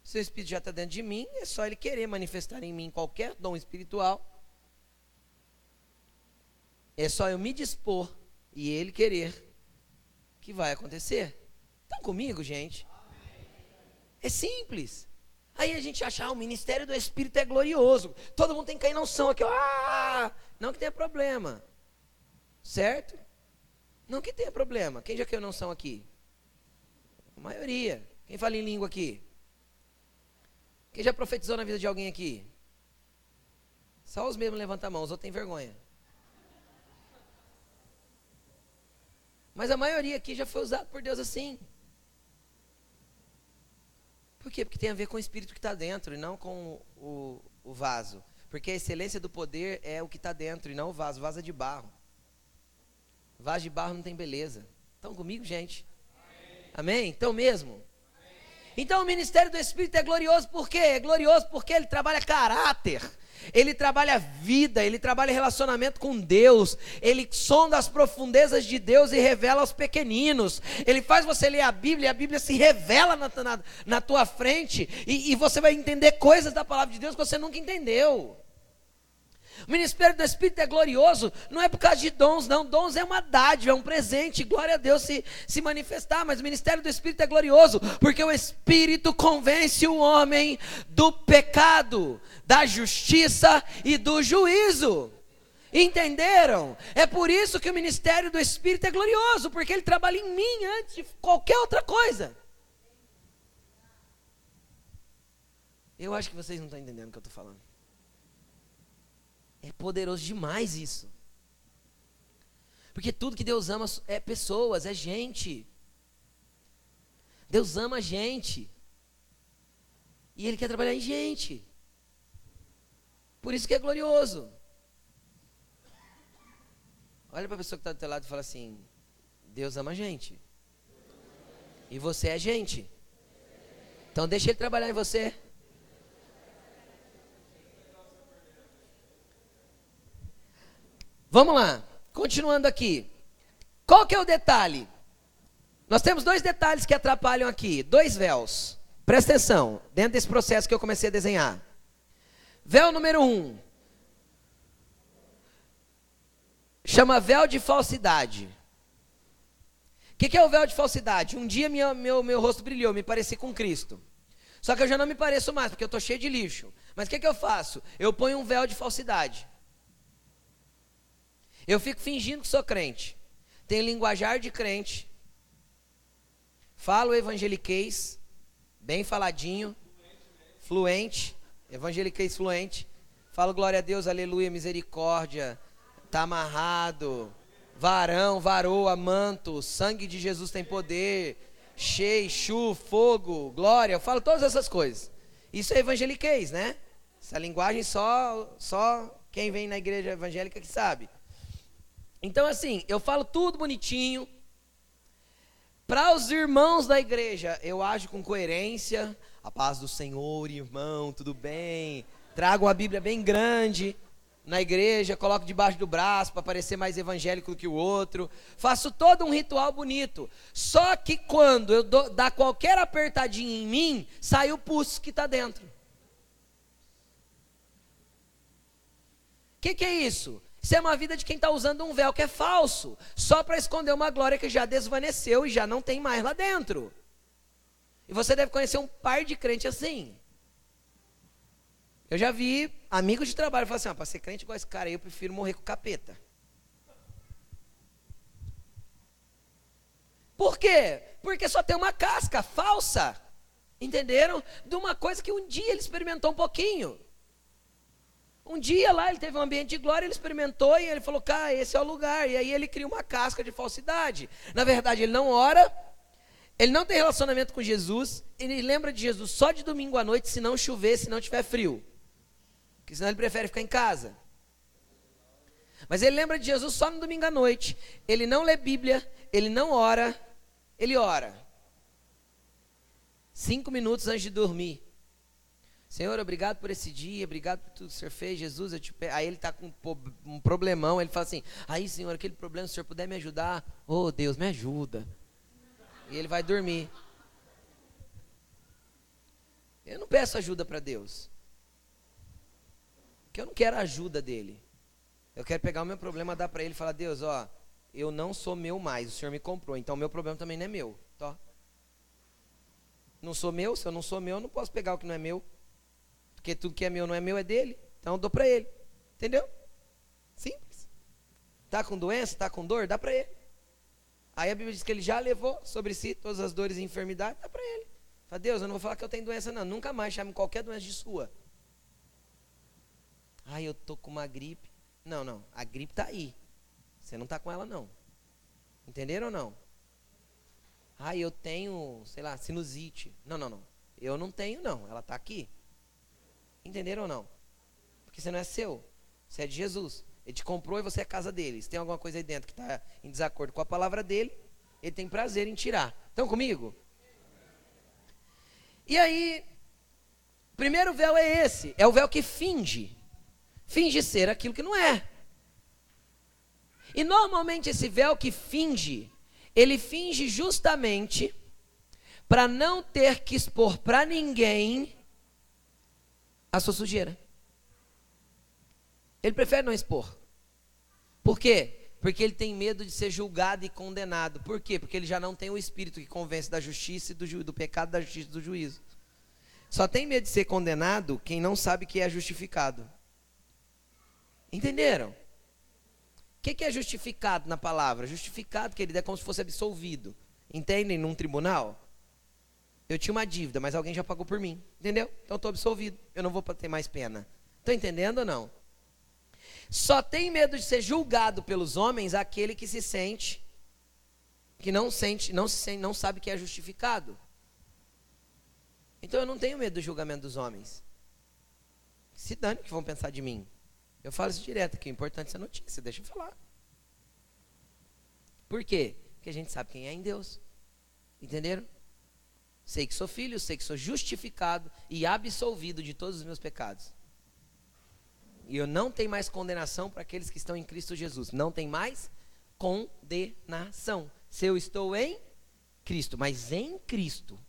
Se o Espírito já está dentro de mim, é só ele querer manifestar em mim qualquer dom espiritual. É só eu me dispor e ele querer que vai acontecer. Estão comigo, gente? É simples. Aí a gente acha, ah, o ministério do Espírito é glorioso. Todo mundo tem que cair na unção aqui. Ah! Não que tenha problema. Certo? Não que tenha problema. Quem já caiu na unção aqui? A maioria. Quem fala em língua aqui? Quem já profetizou na vida de alguém aqui? Só os mesmos levantam a mão, os outros têm vergonha. Mas a maioria aqui já foi usado por Deus assim. Por quê? Porque tem a ver com o espírito que está dentro e não com o, o, vaso. Porque a excelência do poder é o que está dentro e não o vaso. O vaso é de barro. Vaso de barro não tem beleza. Estão comigo, gente? Amém? Então mesmo? Então o ministério do Espírito é glorioso por quê? É glorioso porque ele trabalha caráter. Ele trabalha vida, ele trabalha relacionamento com Deus, ele sonda as profundezas de Deus e revela aos pequeninos. Ele faz você ler a Bíblia e a Bíblia se revela na, na, na tua frente e, e você vai entender coisas da palavra de Deus que você nunca entendeu. O ministério do Espírito é glorioso, não é por causa de dons, não. Dons é uma dádiva, é um presente. Glória a Deus se, se manifestar. Mas o ministério do Espírito é glorioso, porque o Espírito convence o homem do pecado, da justiça e do juízo. Entenderam? É por isso que o ministério do Espírito é glorioso, porque ele trabalha em mim antes de qualquer outra coisa. Eu acho que vocês não estão entendendo o que eu estou falando. É poderoso demais isso. Porque tudo que Deus ama é pessoas, é gente. Deus ama a gente. E Ele quer trabalhar em gente. Por isso que é glorioso. Olha para a pessoa que está do teu lado e fala assim: Deus ama a gente. E você é gente. Então deixa Ele trabalhar em você. Vamos lá, continuando aqui. Qual que é o detalhe? Nós temos dois detalhes que atrapalham aqui, dois véus. Presta atenção, dentro desse processo que eu comecei a desenhar. Véu número um. Chama véu de falsidade. O que, que, é o véu de falsidade? Um dia meu, meu rosto brilhou, me pareci com Cristo. Só que eu já não me pareço mais, porque eu estou cheio de lixo. Mas o que, que eu faço? Eu ponho um véu de falsidade. Eu fico fingindo que sou crente. Tenho linguajar de crente. Falo evangeliquez, bem faladinho, fluente, evangeliquez fluente. Falo glória a Deus, aleluia, misericórdia. Tá amarrado. Varão, varoa, manto, sangue de Jesus tem poder. Cheio, chu, fogo, glória. Eu falo todas essas coisas. Isso é evangeliquez, né? Essa linguagem só só quem vem na igreja evangélica que sabe. Então, assim, eu falo tudo bonitinho. Para os irmãos da igreja, eu ajo com coerência. A paz do Senhor, irmão, tudo bem? Trago uma Bíblia bem grande na igreja, coloco debaixo do braço para parecer mais evangélico do que o outro. Faço todo um ritual bonito. Só que quando eu dou, dá qualquer apertadinha em mim, sai o pus que está dentro. O que, que é isso? Isso é uma vida de quem está usando um véu que é falso, só para esconder uma glória que já desvaneceu e já não tem mais lá dentro. E você deve conhecer um par de crente assim. Eu já vi amigos de trabalho falar assim: ah, para ser crente igual esse cara aí, eu prefiro morrer com capeta. Por quê? Porque só tem uma casca falsa, entenderam? De uma coisa que um dia ele experimentou um pouquinho. Um dia lá ele teve um ambiente de glória, ele experimentou e ele falou, cara, esse é o lugar. E aí ele cria uma casca de falsidade. Na verdade, ele não ora, ele não tem relacionamento com Jesus, ele lembra de Jesus só de domingo à noite, se não chover, se não tiver frio. Porque senão ele prefere ficar em casa. Mas ele lembra de Jesus só no domingo à noite. Ele não lê Bíblia, ele não ora, ele ora. Cinco minutos antes de dormir. Senhor, obrigado por esse dia, obrigado por tudo que o Senhor fez, Jesus, eu te pe... aí ele está com um problemão, ele fala assim, aí Senhor, aquele problema, se o Senhor puder me ajudar, oh Deus, me ajuda. E ele vai dormir. Eu não peço ajuda para Deus. Porque eu não quero a ajuda dele. Eu quero pegar o meu problema, dar para ele e falar: Deus, ó, eu não sou meu mais, o Senhor me comprou, então o meu problema também não é meu. Tá? Não sou meu, se eu não sou meu, eu não posso pegar o que não é meu. Porque tudo que é meu não é meu, é dele. Então eu dou para ele. Entendeu? Simples. Tá com doença, tá com dor, dá para ele. Aí a Bíblia diz que ele já levou sobre si todas as dores e enfermidades, dá para ele. Fala, Deus, eu não vou falar que eu tenho doença, não. Nunca mais chame qualquer doença de sua. Ai, eu tô com uma gripe. Não, não. A gripe tá aí. Você não tá com ela, não. Entenderam ou não? Ai, eu tenho, sei lá, sinusite. Não, não, não. Eu não tenho, não. Ela tá aqui. Entenderam ou não? Porque você não é seu. Você é de Jesus. Ele te comprou e você é casa dele. Se tem alguma coisa aí dentro que está em desacordo com a palavra dele, ele tem prazer em tirar. Estão comigo? E aí, o primeiro véu é esse, é o véu que finge. Finge ser aquilo que não é. E normalmente esse véu que finge, ele finge justamente para não ter que expor para ninguém a sua sujeira. Ele prefere não expor. Por quê? Porque ele tem medo de ser julgado e condenado. Por quê? Porque ele já não tem o espírito que convence da justiça e do, do pecado, da justiça e do juízo. Só tem medo de ser condenado quem não sabe que é justificado. Entenderam? O que, que, é justificado na palavra? Justificado, querido, é como se fosse absolvido. Entendem? Num tribunal. Eu tinha uma dívida, mas alguém já pagou por mim. Entendeu? Então estou absolvido. Eu não vou ter mais pena. Estão entendendo ou não? Só tem medo de ser julgado pelos homens aquele que se sente que não sente, não se sente, não sabe que é justificado. Então eu não tenho medo do julgamento dos homens. Se dane que vão pensar de mim. Eu falo isso direto, que é importante essa notícia, deixa eu falar. Por quê? Porque a gente sabe quem é em Deus. Entenderam? Sei que sou filho, sei que sou justificado e absolvido de todos os meus pecados. E eu não tenho mais condenação para aqueles que estão em Cristo Jesus. Não tem mais condenação. Se eu estou em Cristo, mas em Cristo.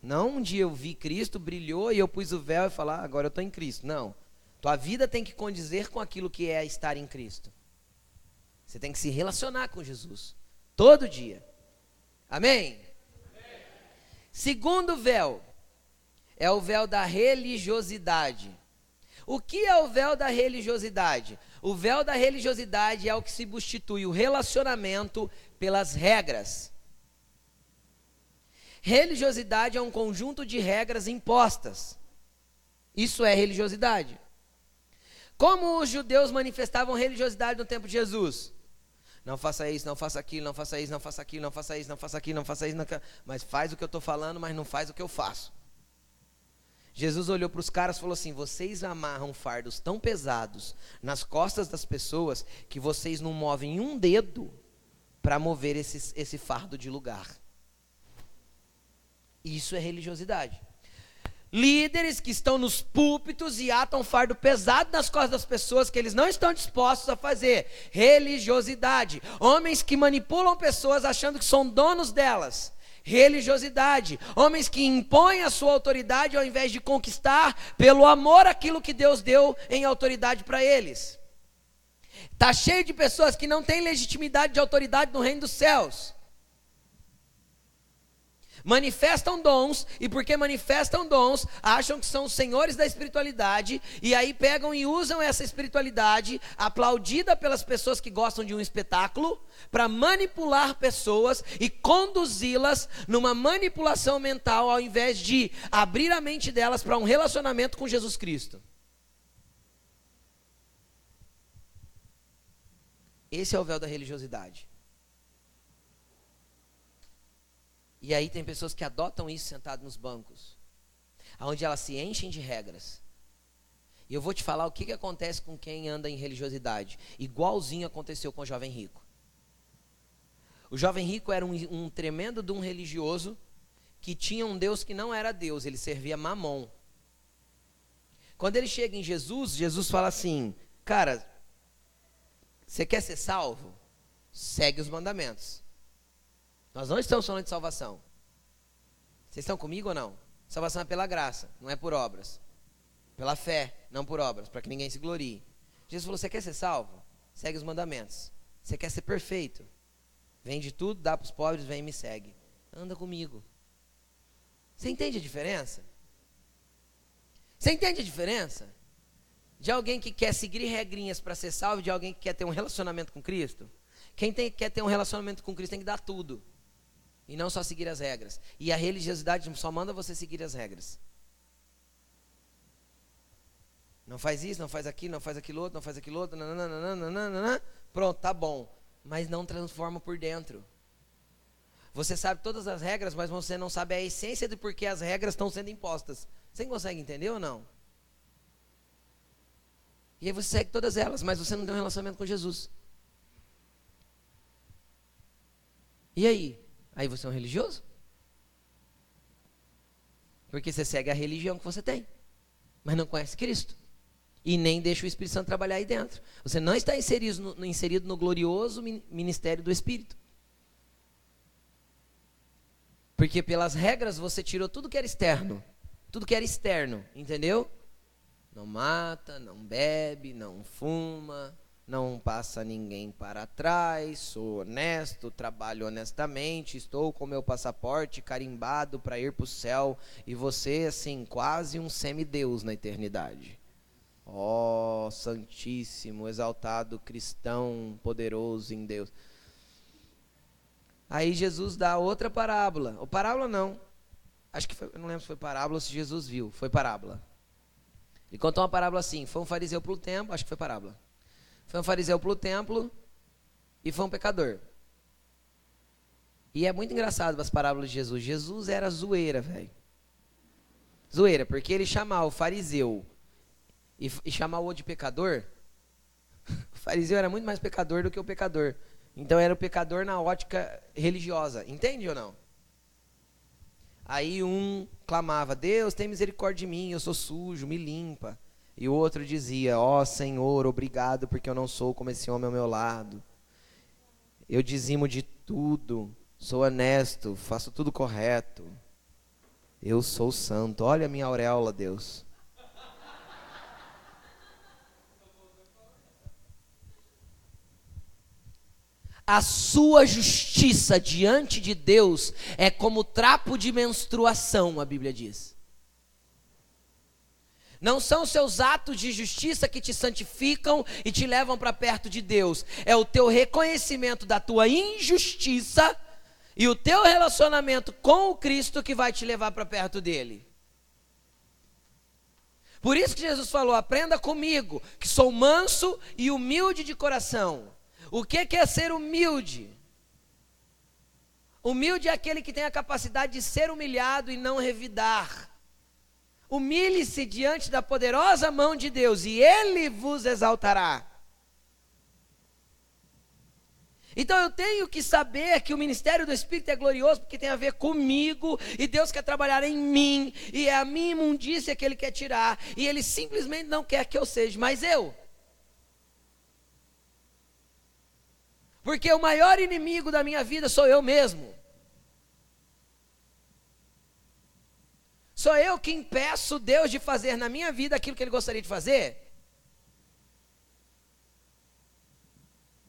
Não um dia eu vi Cristo, brilhou e eu pus o véu e falar, ah, agora eu estou em Cristo. Não. Tua vida tem que condizer com aquilo que é estar em Cristo. Você tem que se relacionar com Jesus. Todo dia. Amém? Amém. Segundo véu é o véu da religiosidade. O que é o véu da religiosidade? O véu da religiosidade é o que substitui o relacionamento pelas regras. Religiosidade é um conjunto de regras impostas. Isso é religiosidade. Como os judeus manifestavam religiosidade no tempo de Jesus? Não faça isso, não faça aquilo, não faça isso, não faça aquilo, não faça isso, não faça aquilo, não faça isso, não faça... mas faz o que eu estou falando, mas não faz o que eu faço. Jesus olhou para os caras e falou assim: Vocês amarram fardos tão pesados nas costas das pessoas que vocês não movem um dedo para mover esse, esse fardo de lugar. Isso é religiosidade. Líderes que estão nos púlpitos e atam fardo pesado nas costas das pessoas que eles não estão dispostos a fazer. Religiosidade. Homens que manipulam pessoas achando que são donos delas religiosidade, homens que impõem a sua autoridade ao invés de conquistar pelo amor aquilo que Deus deu em autoridade para eles. Tá cheio de pessoas que não têm legitimidade de autoridade no reino dos céus manifestam dons, e porque manifestam dons, acham que são senhores da espiritualidade, e aí pegam e usam essa espiritualidade, aplaudida pelas pessoas que gostam de um espetáculo, para manipular pessoas e conduzi-las numa manipulação mental, ao invés de abrir a mente delas para um relacionamento com Jesus Cristo. Esse é o véu da religiosidade. E aí tem pessoas que adotam isso sentado nos bancos, onde elas se enchem de regras. E eu vou te falar o que, que acontece com quem anda em religiosidade. Igualzinho aconteceu com o jovem rico. O jovem rico era um, um tremendo de um religioso que tinha um Deus que não era Deus, ele servia mamon. Quando ele chega em Jesus, Jesus fala assim: Cara, você quer ser salvo? Segue os mandamentos. Nós não estamos falando de salvação. Vocês estão comigo ou não? Salvação é pela graça, não é por obras. Pela fé, não por obras, para que ninguém se glorie. Jesus falou: Você quer ser salvo? Segue os mandamentos. Você quer ser perfeito? Vende tudo, dá para os pobres, vem e me segue. Anda comigo. Você entende a diferença? Você entende a diferença? De alguém que quer seguir regrinhas para ser salvo, de alguém que quer ter um relacionamento com Cristo? Quem tem, quer ter um relacionamento com Cristo tem que dar tudo. E não só seguir as regras. E a religiosidade só manda você seguir as regras. Não faz isso, não faz aquilo, não faz aquilo outro, não faz aquilo outro. Nananana, pronto, tá bom. Mas não transforma por dentro. Você sabe todas as regras, mas você não sabe a essência de por que as regras estão sendo impostas. Você consegue entender ou não? E aí você segue todas elas, mas você não tem um relacionamento com Jesus. E aí? Aí você é um religioso? Porque você segue a religião que você tem, mas não conhece Cristo. E nem deixa o Espírito Santo trabalhar aí dentro. Você não está inserido no, inserido no glorioso ministério do Espírito. Porque pelas regras você tirou tudo que era externo. Tudo que era externo, entendeu? Não mata, não bebe, não fuma, não passa ninguém para trás, sou honesto, trabalho honestamente, estou com meu passaporte carimbado para ir para o céu e você, assim, quase um semideus na eternidade. Ó oh, Santíssimo, exaltado cristão, poderoso em Deus. Aí Jesus dá outra parábola. Ou parábola não. Acho que foi, não lembro se foi parábola ou se Jesus viu. Foi parábola. Ele contou uma parábola assim: foi um fariseu para o templo, acho que foi parábola. Foi um fariseu para o templo e foi um pecador. E é muito engraçado as parábolas de Jesus. Jesus era zoeira, velho. Zoeira, porque ele chamar o fariseu e, e chamar o outro de pecador, o fariseu era muito mais pecador do que o pecador. Então era o pecador na ótica religiosa. Entende ou não? Aí um clamava: Deus, tem misericórdia de mim, eu sou sujo, me limpa. E o outro dizia: Ó oh, Senhor, obrigado porque eu não sou como esse homem ao meu lado. Eu dizimo de tudo, sou honesto, faço tudo correto. Eu sou santo. Olha a minha auréola, Deus. A sua justiça diante de Deus é como trapo de menstruação, a Bíblia diz. Não são seus atos de justiça que te santificam e te levam para perto de Deus. É o teu reconhecimento da tua injustiça e o teu relacionamento com o Cristo que vai te levar para perto dele. Por isso que Jesus falou: aprenda comigo, que sou manso e humilde de coração. O que é ser humilde? Humilde é aquele que tem a capacidade de ser humilhado e não revidar. Humilhe-se diante da poderosa mão de Deus e Ele vos exaltará. Então eu tenho que saber que o ministério do Espírito é glorioso porque tem a ver comigo e Deus quer trabalhar em mim e é a minha imundícia que Ele quer tirar e Ele simplesmente não quer que eu seja, mas eu. Porque o maior inimigo da minha vida sou eu mesmo. Sou eu que impeço Deus de fazer na minha vida aquilo que Ele gostaria de fazer?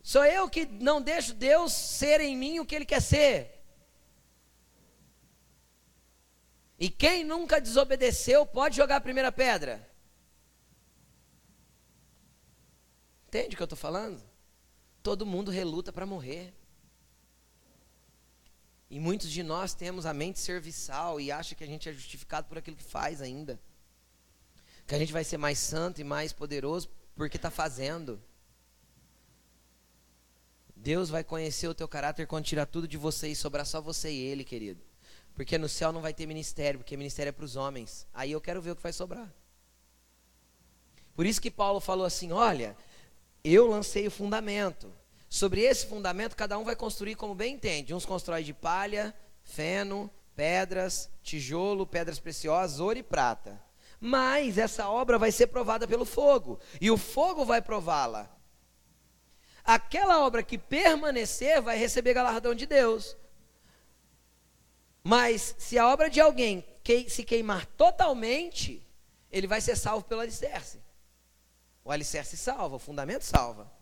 Sou eu que não deixo Deus ser em mim o que Ele quer ser? E quem nunca desobedeceu pode jogar a primeira pedra. Entende o que eu estou falando? Todo mundo reluta para morrer. E muitos de nós temos a mente serviçal e acha que a gente é justificado por aquilo que faz ainda. Que a gente vai ser mais santo e mais poderoso porque está fazendo. Deus vai conhecer o teu caráter quando tirar tudo de você e sobrar só você e Ele, querido. Porque no céu não vai ter ministério, porque ministério é para os homens. Aí eu quero ver o que vai sobrar. Por isso que Paulo falou assim: olha, eu lancei o fundamento. Sobre esse fundamento, cada um vai construir como bem entende. Uns constroem de palha, feno, pedras, tijolo, pedras preciosas, ouro e prata. Mas essa obra vai ser provada pelo fogo, e o fogo vai prová-la. Aquela obra que permanecer vai receber galardão de Deus. Mas se a obra de alguém se queimar totalmente, ele vai ser salvo pelo alicerce. O alicerce salva, o fundamento salva.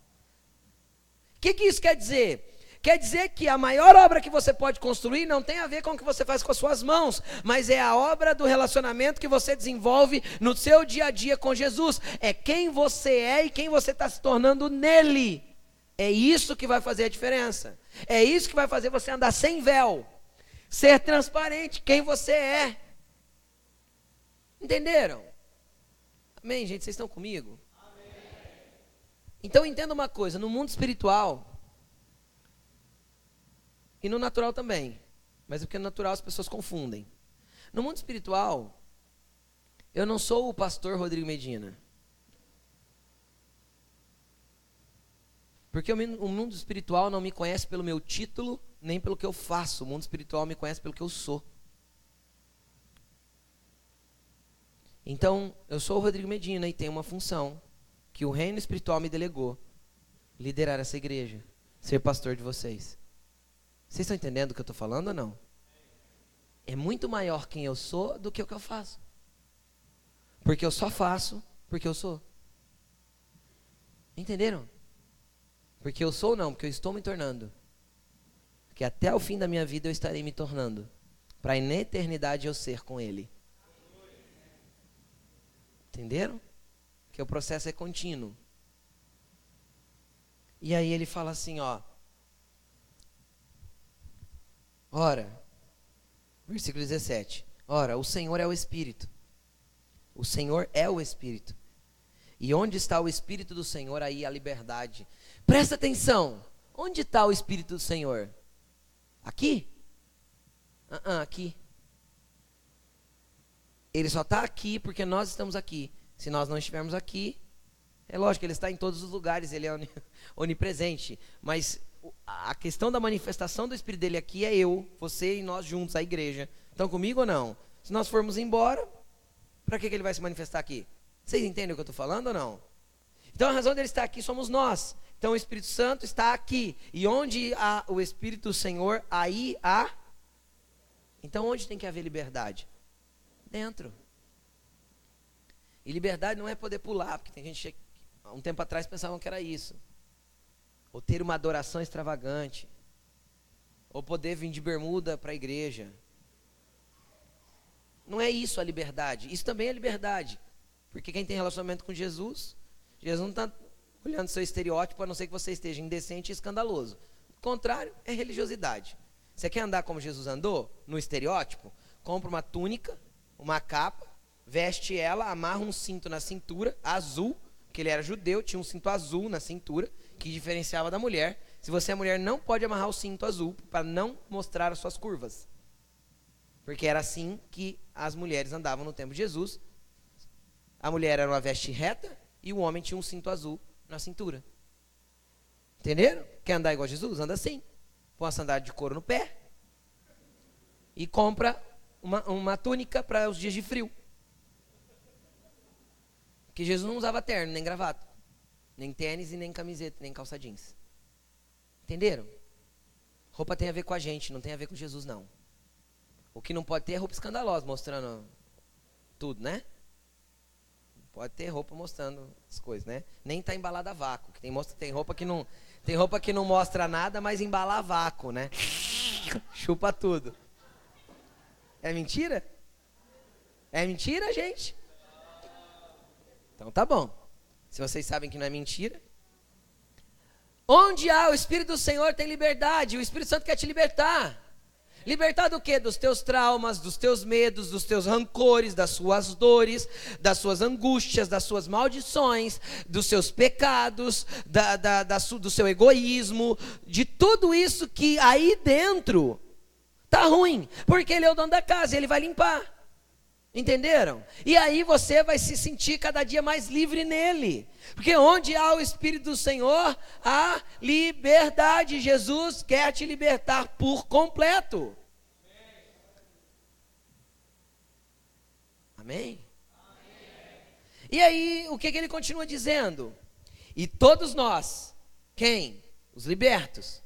O que, que isso quer dizer? Quer dizer que a maior obra que você pode construir não tem a ver com o que você faz com as suas mãos, mas é a obra do relacionamento que você desenvolve no seu dia a dia com Jesus. É quem você é e quem você está se tornando nele. É isso que vai fazer a diferença. É isso que vai fazer você andar sem véu. Ser transparente, quem você é. Entenderam? Amém, gente? Vocês estão comigo? Então entenda uma coisa: no mundo espiritual, e no natural também, mas é porque no natural as pessoas confundem. No mundo espiritual, eu não sou o pastor Rodrigo Medina. Porque o mundo espiritual não me conhece pelo meu título, nem pelo que eu faço. O mundo espiritual me conhece pelo que eu sou. Então, eu sou o Rodrigo Medina e tenho uma função que o reino espiritual me delegou: liderar essa igreja, ser pastor de vocês. Vocês estão entendendo o que eu estou falando ou não? É muito maior quem eu sou do que o que eu faço. Porque eu só faço porque eu sou. Entenderam? Porque eu sou não, porque eu estou me tornando. Que até o fim da minha vida eu estarei me tornando. Para na eternidade eu ser com Ele. Entenderam? Que o processo é contínuo. E aí ele fala assim, ó. Ora, versículo 17. Ora, o Senhor é o Espírito. O Senhor é o Espírito. E onde está o Espírito do Senhor, aí a liberdade. Presta atenção. Onde está o Espírito do Senhor? Aqui? Uh -uh, aqui. Ele só está aqui porque nós estamos aqui. Se nós não estivermos aqui, é lógico ele está em todos os lugares, ele é onipresente. Mas a questão da manifestação do Espírito dele aqui é eu, você e nós juntos, a igreja. Estão comigo ou não? Se nós formos embora, para que, que ele vai se manifestar aqui? Vocês entendem o que eu estou falando ou não? Então a razão dele estar aqui somos nós. Então o Espírito Santo está aqui. E onde há o Espírito do Senhor, aí há. Então onde tem que haver liberdade? Dentro. E liberdade não é poder pular, porque tem gente que há um tempo atrás pensavam que era isso. Ou ter uma adoração extravagante. Ou poder vir de bermuda para a igreja. Não é isso a liberdade. Isso também é liberdade. Porque quem tem relacionamento com Jesus, Jesus não está olhando seu estereótipo, a não ser que você esteja indecente e escandaloso. O contrário é religiosidade. Você quer andar como Jesus andou, no estereótipo? Compra uma túnica, uma capa, veste ela, amarra um cinto na cintura, azul, que ele era judeu, tinha um cinto azul na cintura, que diferenciava da mulher. Se você é mulher, não pode amarrar o cinto azul para não mostrar as suas curvas. Porque era assim que as mulheres andavam no tempo de Jesus. A mulher era uma veste reta e o homem tinha um cinto azul na cintura. Entenderam? Quer andar igual a Jesus? Anda assim. Põe uma sandália de couro no pé. E compra uma, uma túnica para os dias de frio. Que Jesus não usava terno, nem gravata, nem tênis e nem camiseta, nem calça jeans. Entenderam? Roupa tem a ver com a gente, não tem a ver com Jesus, não. O que não pode ter é roupa escandalosa, mostrando tudo, né? Pode ter roupa mostrando as coisas, né? Nem tá embalada a vácuo. Que tem, mostra, tem roupa que não tem roupa que não mostra nada, mas embala a vácuo, né? Chupa tudo. É mentira? É mentira, gente? Então tá bom. Se vocês sabem que não é mentira. Onde há o Espírito do Senhor tem liberdade. O Espírito Santo quer te libertar. Libertar do que? Dos teus traumas, dos teus medos, dos teus rancores, das suas dores, das suas angústias, das suas maldições, dos seus pecados, da, da, da, do seu egoísmo, de tudo isso que aí dentro tá ruim, porque ele é o dono da casa, ele vai limpar. Entenderam? E aí você vai se sentir cada dia mais livre nele. Porque onde há o Espírito do Senhor, há liberdade. Jesus quer te libertar por completo. Amém? Amém? E aí, o que, que ele continua dizendo? E todos nós, quem? Os libertos.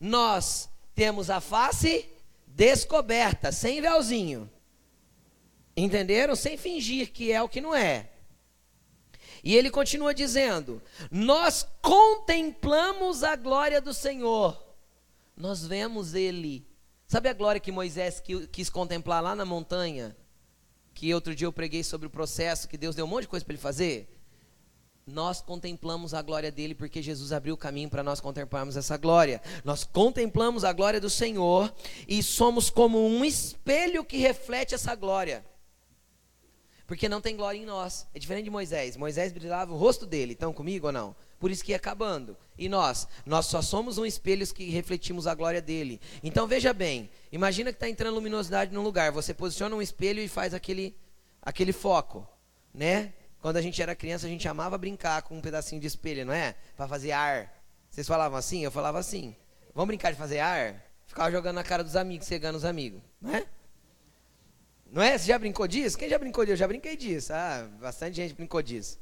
Nós temos a face descoberta, sem véuzinho Entenderam? Sem fingir que é o que não é. E ele continua dizendo: Nós contemplamos a glória do Senhor, nós vemos ele. Sabe a glória que Moisés quis contemplar lá na montanha? Que outro dia eu preguei sobre o processo, que Deus deu um monte de coisa para ele fazer? nós contemplamos a glória dele porque Jesus abriu o caminho para nós contemplarmos essa glória. Nós contemplamos a glória do Senhor e somos como um espelho que reflete essa glória. Porque não tem glória em nós. É diferente de Moisés. Moisés brilhava o rosto dele. Estão comigo ou não? Por isso que ia acabando. E nós? Nós só somos um espelho que refletimos a glória dele. Então veja bem. Imagina que está entrando luminosidade num lugar. Você posiciona um espelho e faz aquele, aquele foco. Né? Quando a gente era criança, a gente amava brincar com um pedacinho de espelho, não é? Para fazer ar. Vocês falavam assim? Eu falava assim. Vamos brincar de fazer ar? Ficava jogando na cara dos amigos, cegando os amigos, não é? Não é? Você já brincou disso? Quem já brincou disso? Eu já brinquei disso. Ah, bastante gente brincou disso.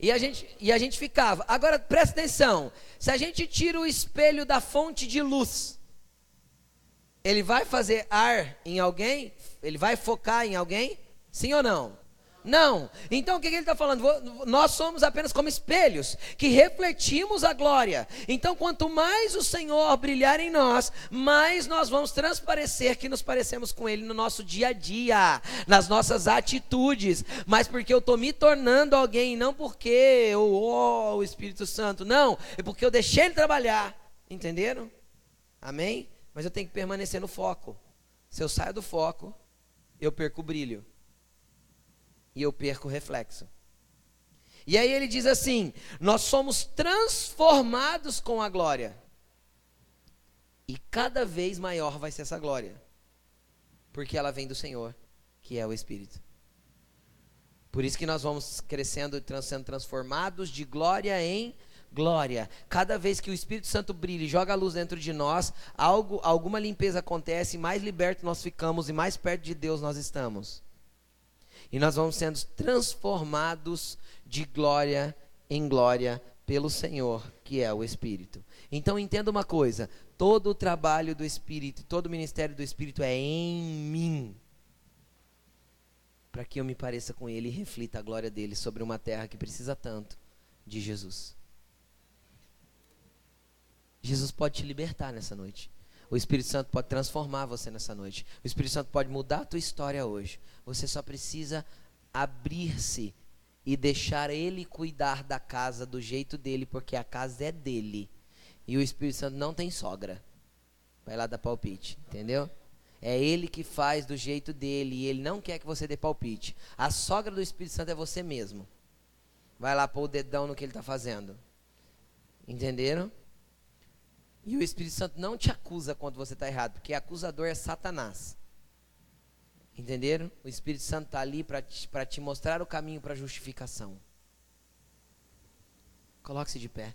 E a gente, e a gente ficava. Agora, presta atenção. Se a gente tira o espelho da fonte de luz, ele vai fazer ar em alguém? Ele vai focar em alguém? Sim ou não? Não. Então o que, ele está falando? Nós somos apenas como espelhos que refletimos a glória. Então, quanto mais o Senhor brilhar em nós, mais nós vamos transparecer que nos parecemos com Ele no nosso dia a dia, nas nossas atitudes. Mas porque eu estou me tornando alguém, não porque eu, oh, o Espírito Santo, não, é porque eu deixei Ele trabalhar. Entenderam? Amém? Mas eu tenho que permanecer no foco. Se eu saio do foco, eu perco o brilho e eu perco o reflexo. E aí ele diz assim: Nós somos transformados com a glória. E cada vez maior vai ser essa glória. Porque ela vem do Senhor, que é o Espírito. Por isso que nós vamos crescendo e sendo transformados de glória em glória. Cada vez que o Espírito Santo brilha e joga a luz dentro de nós, algo, alguma limpeza acontece, mais libertos nós ficamos e mais perto de Deus nós estamos. E nós vamos sendo transformados de glória em glória pelo Senhor, que é o Espírito. Então entenda uma coisa: todo o trabalho do Espírito, todo o ministério do Espírito é em mim. Para que eu me pareça com Ele e reflita a glória dele sobre uma terra que precisa tanto de Jesus. Jesus pode te libertar nessa noite. O Espírito Santo pode transformar você nessa noite. O Espírito Santo pode mudar a tua história hoje. Você só precisa abrir-se e deixar ele cuidar da casa do jeito dele, porque a casa é dele. E o Espírito Santo não tem sogra. Vai lá dar palpite, entendeu? É ele que faz do jeito dele e ele não quer que você dê palpite. A sogra do Espírito Santo é você mesmo. Vai lá pôr o dedão no que ele está fazendo. Entenderam? E o Espírito Santo não te acusa quando você está errado, porque acusador é Satanás. Entenderam? O Espírito Santo está ali para te, te mostrar o caminho para a justificação. Coloque-se de pé.